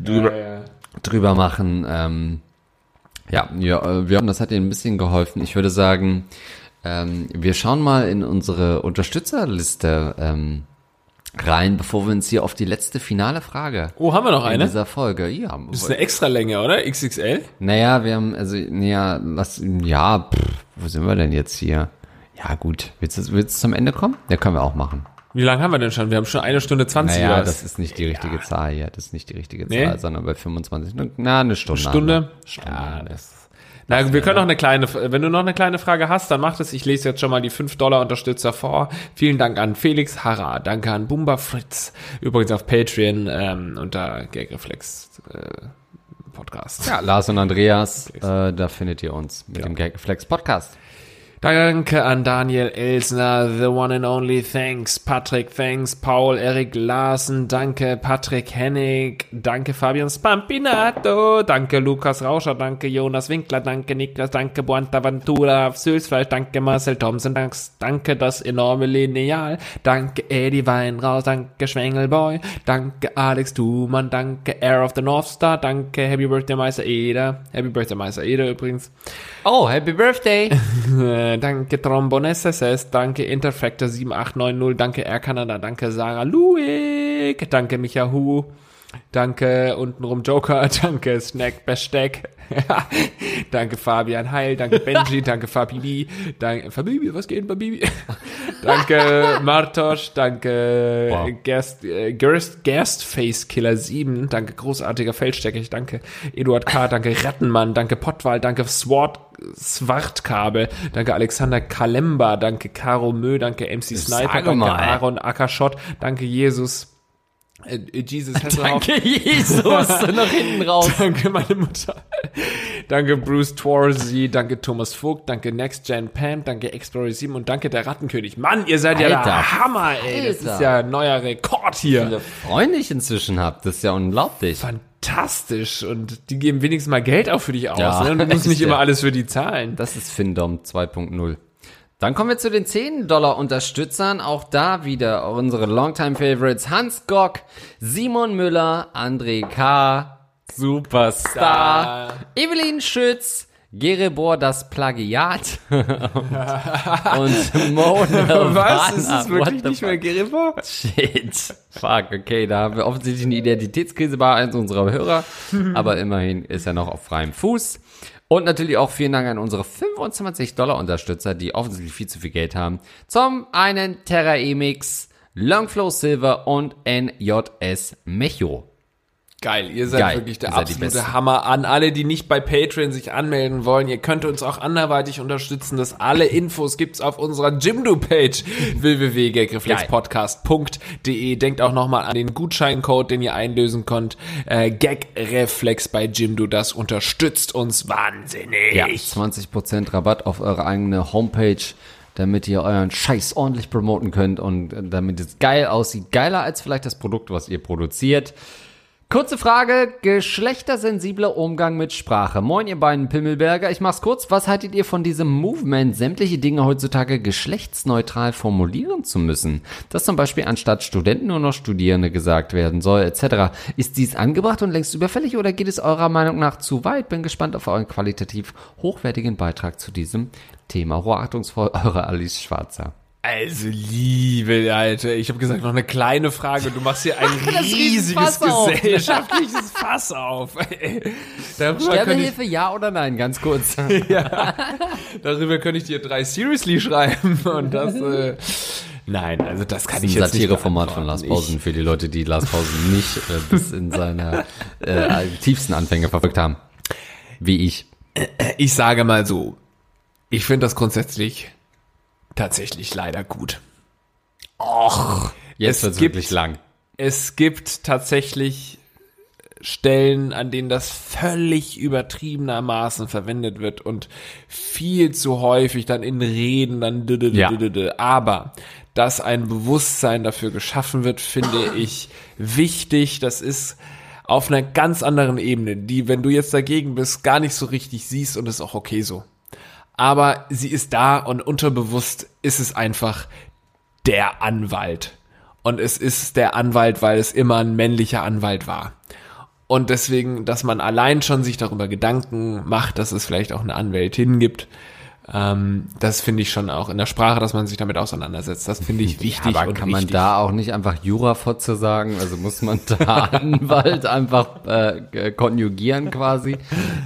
drüber, drüber machen. Ähm, ja, ja, äh, wir haben, das hat Ihnen ein bisschen geholfen. Ich würde sagen, ähm, wir schauen mal in unsere Unterstützerliste ähm, rein, bevor wir uns hier auf die letzte finale Frage Oh, haben wir noch in eine? dieser Folge. Ja, Das ist eine Extralänge, oder? XXL? naja, wir haben, also, naja, lass, ja, pff, wo sind wir denn jetzt hier? Ja, gut. Willst du, willst du zum Ende kommen? Ja, können wir auch machen. Wie lange haben wir denn schon? Wir haben schon eine Stunde 20 Naja, das was? ist nicht die richtige Zahl hier. Das ist nicht die richtige Nee? Zahl, sondern bei 25. Na, eine Stunde. Stunde? haben wir. Stunde. Ja, das. Na, wir können noch eine kleine, wenn du noch eine kleine Frage hast, dann mach das. Ich lese jetzt schon mal die 5-Dollar-Unterstützer vor. Vielen Dank an Felix Harra, danke an Bumba Fritz, übrigens auf Patreon ähm, unter Gagreflex äh, Podcast. Ja, Lars und Andreas, äh, da findet ihr uns mit dem Gagflex Podcast. Danke an Daniel Elsner, the one and only thanks. Patrick, thanks. Paul, Erik Larsen, danke. Patrick Hennig, danke. Fabian Spampinato, danke. Lukas Rauscher, danke. Jonas Winkler, danke. Niklas, danke. Buantaventura, Sülsfleisch, danke. Marcel Thompson, danke. Danke, das enorme Lineal, danke. Eddie Weinraus, danke. Schwengelboy, danke. Alex Thumann, danke. Air of the North Star, danke. Happy Birthday, Meister Eder. Happy Birthday, Meister Eder übrigens. Oh, Happy Birthday! Äh, danke Trombon SSS, danke Interfactor 7890, danke Air Canada, danke Sarah Luig, danke Micha Hu, danke untenrum Joker, danke Snack Besteck, danke Fabian Heil, danke Benji, danke Fabibi, danke Fabibi, was geht Fabibi? danke Martosch, danke Wow. Gerst, äh, Gerst, Gerstface Killer 7, danke großartiger Feldstecker, ich danke Eduard K., danke Rattenmann, danke Pottwal, danke Sword Swartkabel, danke Alexander Kalemba, danke Caro Mö, danke MC Sniper, danke. Aaron Ackerschott, danke Jesus, äh, äh, Jesus Hasselhoff. Danke, Jesus, nach hinten raus. Danke, meine Mutter. danke, Bruce Torsey. Danke, Thomas Vogt. Danke, Next Gen Pam. Danke, Explorer 7. Und danke, der Rattenkönig. Mann, ihr seid ja Alter. der Hammer, ey. Das Alter. ist ja ein neuer Rekord hier. Viele Freunde ich inzwischen hab, das ist ja unglaublich. Fantastisch. Und die geben wenigstens mal Geld auch für dich aus. Ja, ne? Und du musst nicht immer ja. alles für die zahlen. Das ist Findom 2.0. Dann kommen wir zu den 10-Dollar-Unterstützern. Auch da wieder unsere Longtime-Favorites Hans Gock, Simon Müller, André K., Superstar, Evelyn Schütz, Gerebor das Plagiat und Mona Was? Ist es wirklich nicht mehr fuck? Geribor? Shit. Fuck, okay, da haben wir offensichtlich eine Identitätskrise bei eins unserer Hörer, aber immerhin ist er noch auf freiem Fuß. Und natürlich auch vielen Dank an unsere 25 Dollar Unterstützer, die offensichtlich viel zu viel Geld haben. Zum einen Terra Emix, Longflow Silver und NJS Mecho. Geil, ihr seid Geil, wirklich der ihr absolute. Hammer. An alle, die nicht bei Patreon sich anmelden wollen, ihr könnt uns auch anderweitig unterstützen. Das alle Infos gibt's auf unserer Jimdo-Page www.gagreflexpodcast.de. Denkt auch nochmal an den Gutscheincode, den ihr einlösen könnt. Äh, Gagreflex bei Jimdo, das unterstützt uns wahnsinnig. Ja, 20% Rabatt auf eure eigene Homepage, damit ihr euren Scheiß ordentlich promoten könnt und damit es geil aussieht. Geiler als vielleicht das Produkt, was ihr produziert. Kurze Frage, geschlechtersensibler Umgang mit Sprache. Moin, ihr beiden Pimmelberger. Ich mach's kurz. Was haltet ihr von diesem Movement, sämtliche Dinge heutzutage geschlechtsneutral formulieren zu müssen? Dass zum Beispiel anstatt Studenten nur noch Studierende gesagt werden soll, etc. Ist dies angebracht und längst überfällig oder geht es eurer Meinung nach zu weit? Bin gespannt auf euren qualitativ hochwertigen Beitrag zu diesem Thema. Hochachtungsvoll, eure Alice Schwarzer. Also, liebe Alter, ich habe gesagt, noch eine kleine Frage. Du machst hier ein riesiges Fass gesellschaftliches Fass auf. Ich, Sterbehilfe, ja oder nein? Ganz kurz. darüber könnte ich dir drei Seriously schreiben. Und das, äh, nein, also das kann ich ein jetzt nicht Satireformat von. Lars Pausen für die Leute, die Lars Pausen nicht äh, bis in seine äh, tiefsten Anfänge verfolgt haben. Wie. Ich, ich sage mal so, ich finde das grundsätzlich tatsächlich leider gut. Jetzt Es wird's gibt- wirklich lang. Es gibt tatsächlich Stellen, an denen das völlig übertriebenermaßen verwendet wird und viel zu häufig dann in Reden dann Ja. aber dass ein Bewusstsein dafür geschaffen wird, finde ich wichtig. Das ist auf einer ganz anderen Ebene, die, wenn du jetzt dagegen bist, gar nicht so richtig siehst und ist auch okay so. Aber sie ist da und unterbewusst ist es einfach der Anwalt. Und es ist der Anwalt, weil es immer ein männlicher Anwalt war. Und deswegen, dass man allein schon sich darüber Gedanken macht, dass es vielleicht auch eine Anwältin gibt, ähm, das finde ich schon auch in der Sprache, dass man sich damit auseinandersetzt. Das finde ich wichtig Aber und kann man richtig. da auch nicht einfach Jurafotze sagen? Also muss man da Anwalt einfach äh, konjugieren quasi?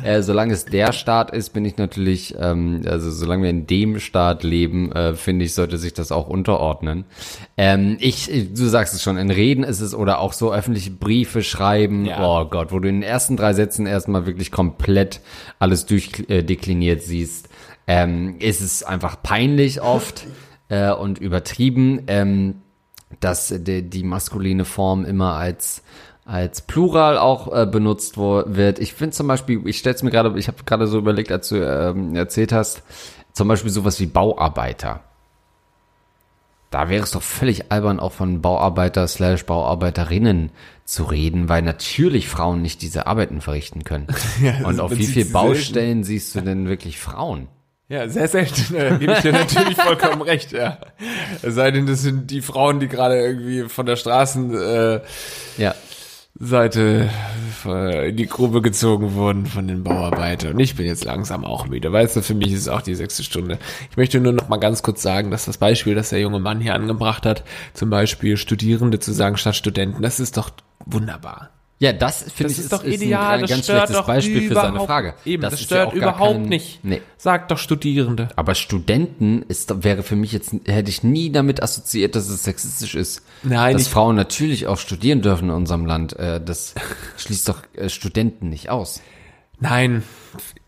Äh, solange es der Staat ist, bin ich natürlich, ähm, also solange wir in dem Staat leben, äh, finde ich, sollte sich das auch unterordnen. Ähm, ich, du sagst es schon, in Reden ist es oder auch so öffentliche Briefe schreiben. Ja. Oh Gott, wo du in den ersten drei Sätzen erstmal wirklich komplett alles durchdekliniert siehst ähm, ist es einfach peinlich oft äh, und übertrieben, ähm, dass die, die maskuline Form immer als als Plural auch äh, benutzt wird. Ich finde zum Beispiel, ich stell's mir gerade, ich habe gerade so überlegt, als du ähm, erzählt hast, zum Beispiel sowas wie Bauarbeiter. Da wäre es doch völlig albern, auch von Bauarbeiter slash Bauarbeiterinnen zu reden, weil natürlich Frauen nicht diese Arbeiten verrichten können. Und auf wie viel Baustellen siehst du denn wirklich Frauen? Ja, sehr selten. Da gebe ich dir natürlich vollkommen recht, ja. Es sei denn, das sind die Frauen, die gerade irgendwie von der Straßenseite äh, Ja. Seite äh, in die Grube gezogen wurden von den Bauarbeitern. Und ich bin jetzt langsam auch müde. Weißt du, für mich ist es auch die sechste Stunde. Ich möchte nur noch mal ganz kurz sagen, dass das Beispiel, das der junge Mann hier angebracht hat, zum Beispiel Studierende zu sagen statt Studenten, das ist doch wunderbar. Ja, das finde Das ich ist doch ideal, ein das ganz schlechtes Beispiel für seine Frage. Eben, das, ist stört ja überhaupt kein- nicht. Nee. Sagt doch Studierende. Aber Studenten ist, wäre für mich jetzt, hätte ich nie damit assoziiert, dass es sexistisch ist. Nein, Dass Frauen natürlich auch studieren dürfen in unserem Land. Äh, Das schließt doch äh, Studenten nicht aus. Nein,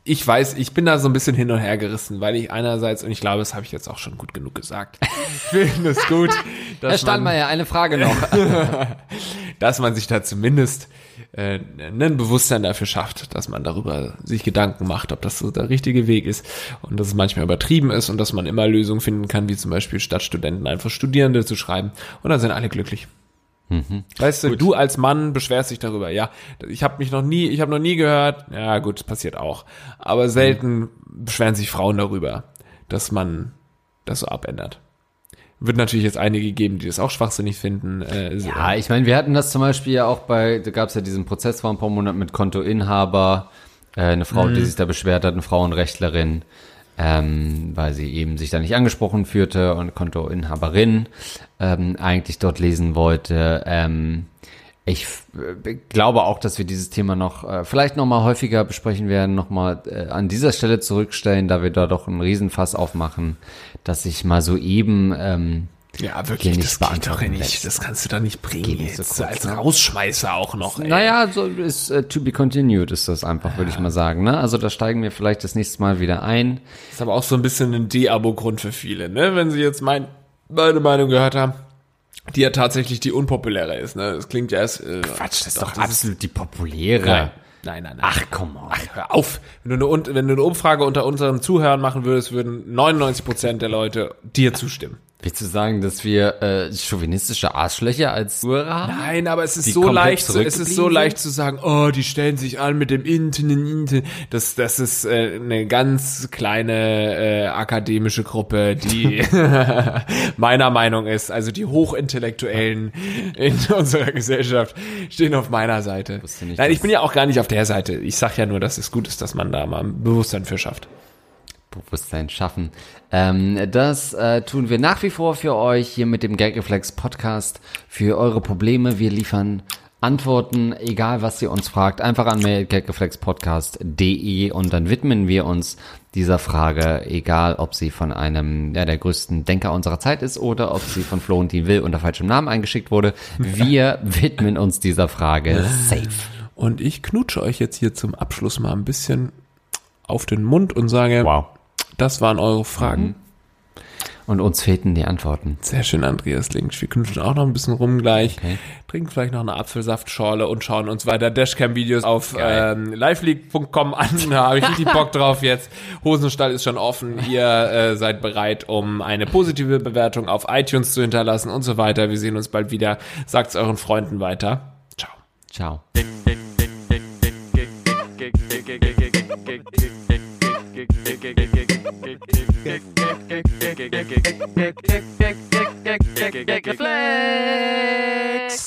ich weiß, ich bin da so ein bisschen hin und her gerissen, weil ich einerseits, und ich glaube, das habe ich jetzt auch schon gut genug gesagt, ich finde es gut, Herr dass man, Stallmeier, eine Frage noch. dass man sich da zumindest äh, ein Bewusstsein dafür schafft, dass man darüber sich Gedanken macht, ob das so der richtige Weg ist und dass es manchmal übertrieben ist und dass man immer Lösungen finden kann, wie zum Beispiel statt Studenten einfach Studierende zu schreiben und dann sind alle glücklich. Weißt du, du als Mann beschwerst dich darüber. Ja, ich habe mich noch nie, ich habe noch nie gehört. Ja, gut, passiert auch. Aber selten beschweren sich Frauen darüber, dass man das so abändert. Wird natürlich jetzt einige geben, die das auch schwachsinnig finden. Äh, Ja, ich meine, wir hatten das zum Beispiel ja auch bei, da gab es ja diesen Prozess vor ein paar Monaten mit Kontoinhaber Äh, eine Frau, die sich da beschwert hat, eine Frauenrechtlerin, ähm, weil sie eben sich da nicht angesprochen führte und Kontoinhaberin ähm, eigentlich dort lesen wollte. Ähm, ich äh, glaube auch, dass wir dieses Thema noch äh, vielleicht noch mal häufiger besprechen werden, noch mal äh, an dieser Stelle zurückstellen, da wir da doch einen Riesenfass aufmachen, dass ich mal so eben ähm, Ja, wirklich, nicht das geht doch nicht. lässt. Das kannst du doch nicht bringen nicht so kurz, als ne? Rausschmeißer auch noch. Ey. Naja, so ist äh, to be continued ist das einfach, würde ich mal sagen. Ne? Also da steigen wir vielleicht das nächste Mal wieder ein. ist aber auch so ein bisschen ein De-Abo-Grund für viele, ne? Wenn sie jetzt mein, meine Meinung gehört haben, die ja tatsächlich die unpopuläre ist, ne? Das klingt ja erst, äh, Quatsch, das ist doch, doch absolut die populäre. Nein, nein, nein. nein. Ach, komm on. Hör auf. Wenn du, eine, wenn du eine Umfrage unter unseren Zuhörern machen würdest, würden 99% der Leute dir zustimmen. Willst du sagen, dass wir äh, chauvinistische Arschlöcher als Zuhörer haben? Nein, aber es ist so leicht, zu- es ist so leicht zu sagen, oh, die stellen sich an mit dem Internet, Internet. Das, das ist äh, eine ganz kleine äh, akademische Gruppe, die meiner Meinung ist, also die Hochintellektuellen in unserer Gesellschaft stehen auf meiner Seite. Nicht, Nein, ich bin ja auch gar nicht auf der Seite. Ich sag ja nur, dass es gut ist, dass man da mal ein Bewusstsein für schafft. Bewusstsein schaffen. Ähm, das äh, tun wir nach wie vor für euch hier mit dem Gagreflex Podcast für eure Probleme. Wir liefern Antworten, egal was ihr uns fragt, einfach an mail gagreflexpodcast.de und dann widmen wir uns dieser Frage, egal ob sie von einem ja, der größten Denker unserer Zeit ist oder ob sie von Florentin Will unter falschem Namen eingeschickt wurde. Wir widmen uns dieser Frage safe. Und ich knutsche euch jetzt hier zum Abschluss mal ein bisschen auf den Mund und sage, Wow. Das waren eure Fragen. Und uns fehlten die Antworten. Sehr schön, Andreas Link. Wir knutschen auch noch ein bisschen rum gleich. Okay. Trinken vielleicht noch eine Apfelsaftschorle und schauen uns weiter Dashcam-Videos auf ähm, liveleague.com an. Da habe ich richtig Bock drauf jetzt. Hosenstall ist schon offen. Ihr äh, seid bereit, um eine positive Bewertung auf iTunes zu hinterlassen und so weiter. Wir sehen uns bald wieder. Sagt's euren Freunden weiter. Ciao. Ciao. Flex.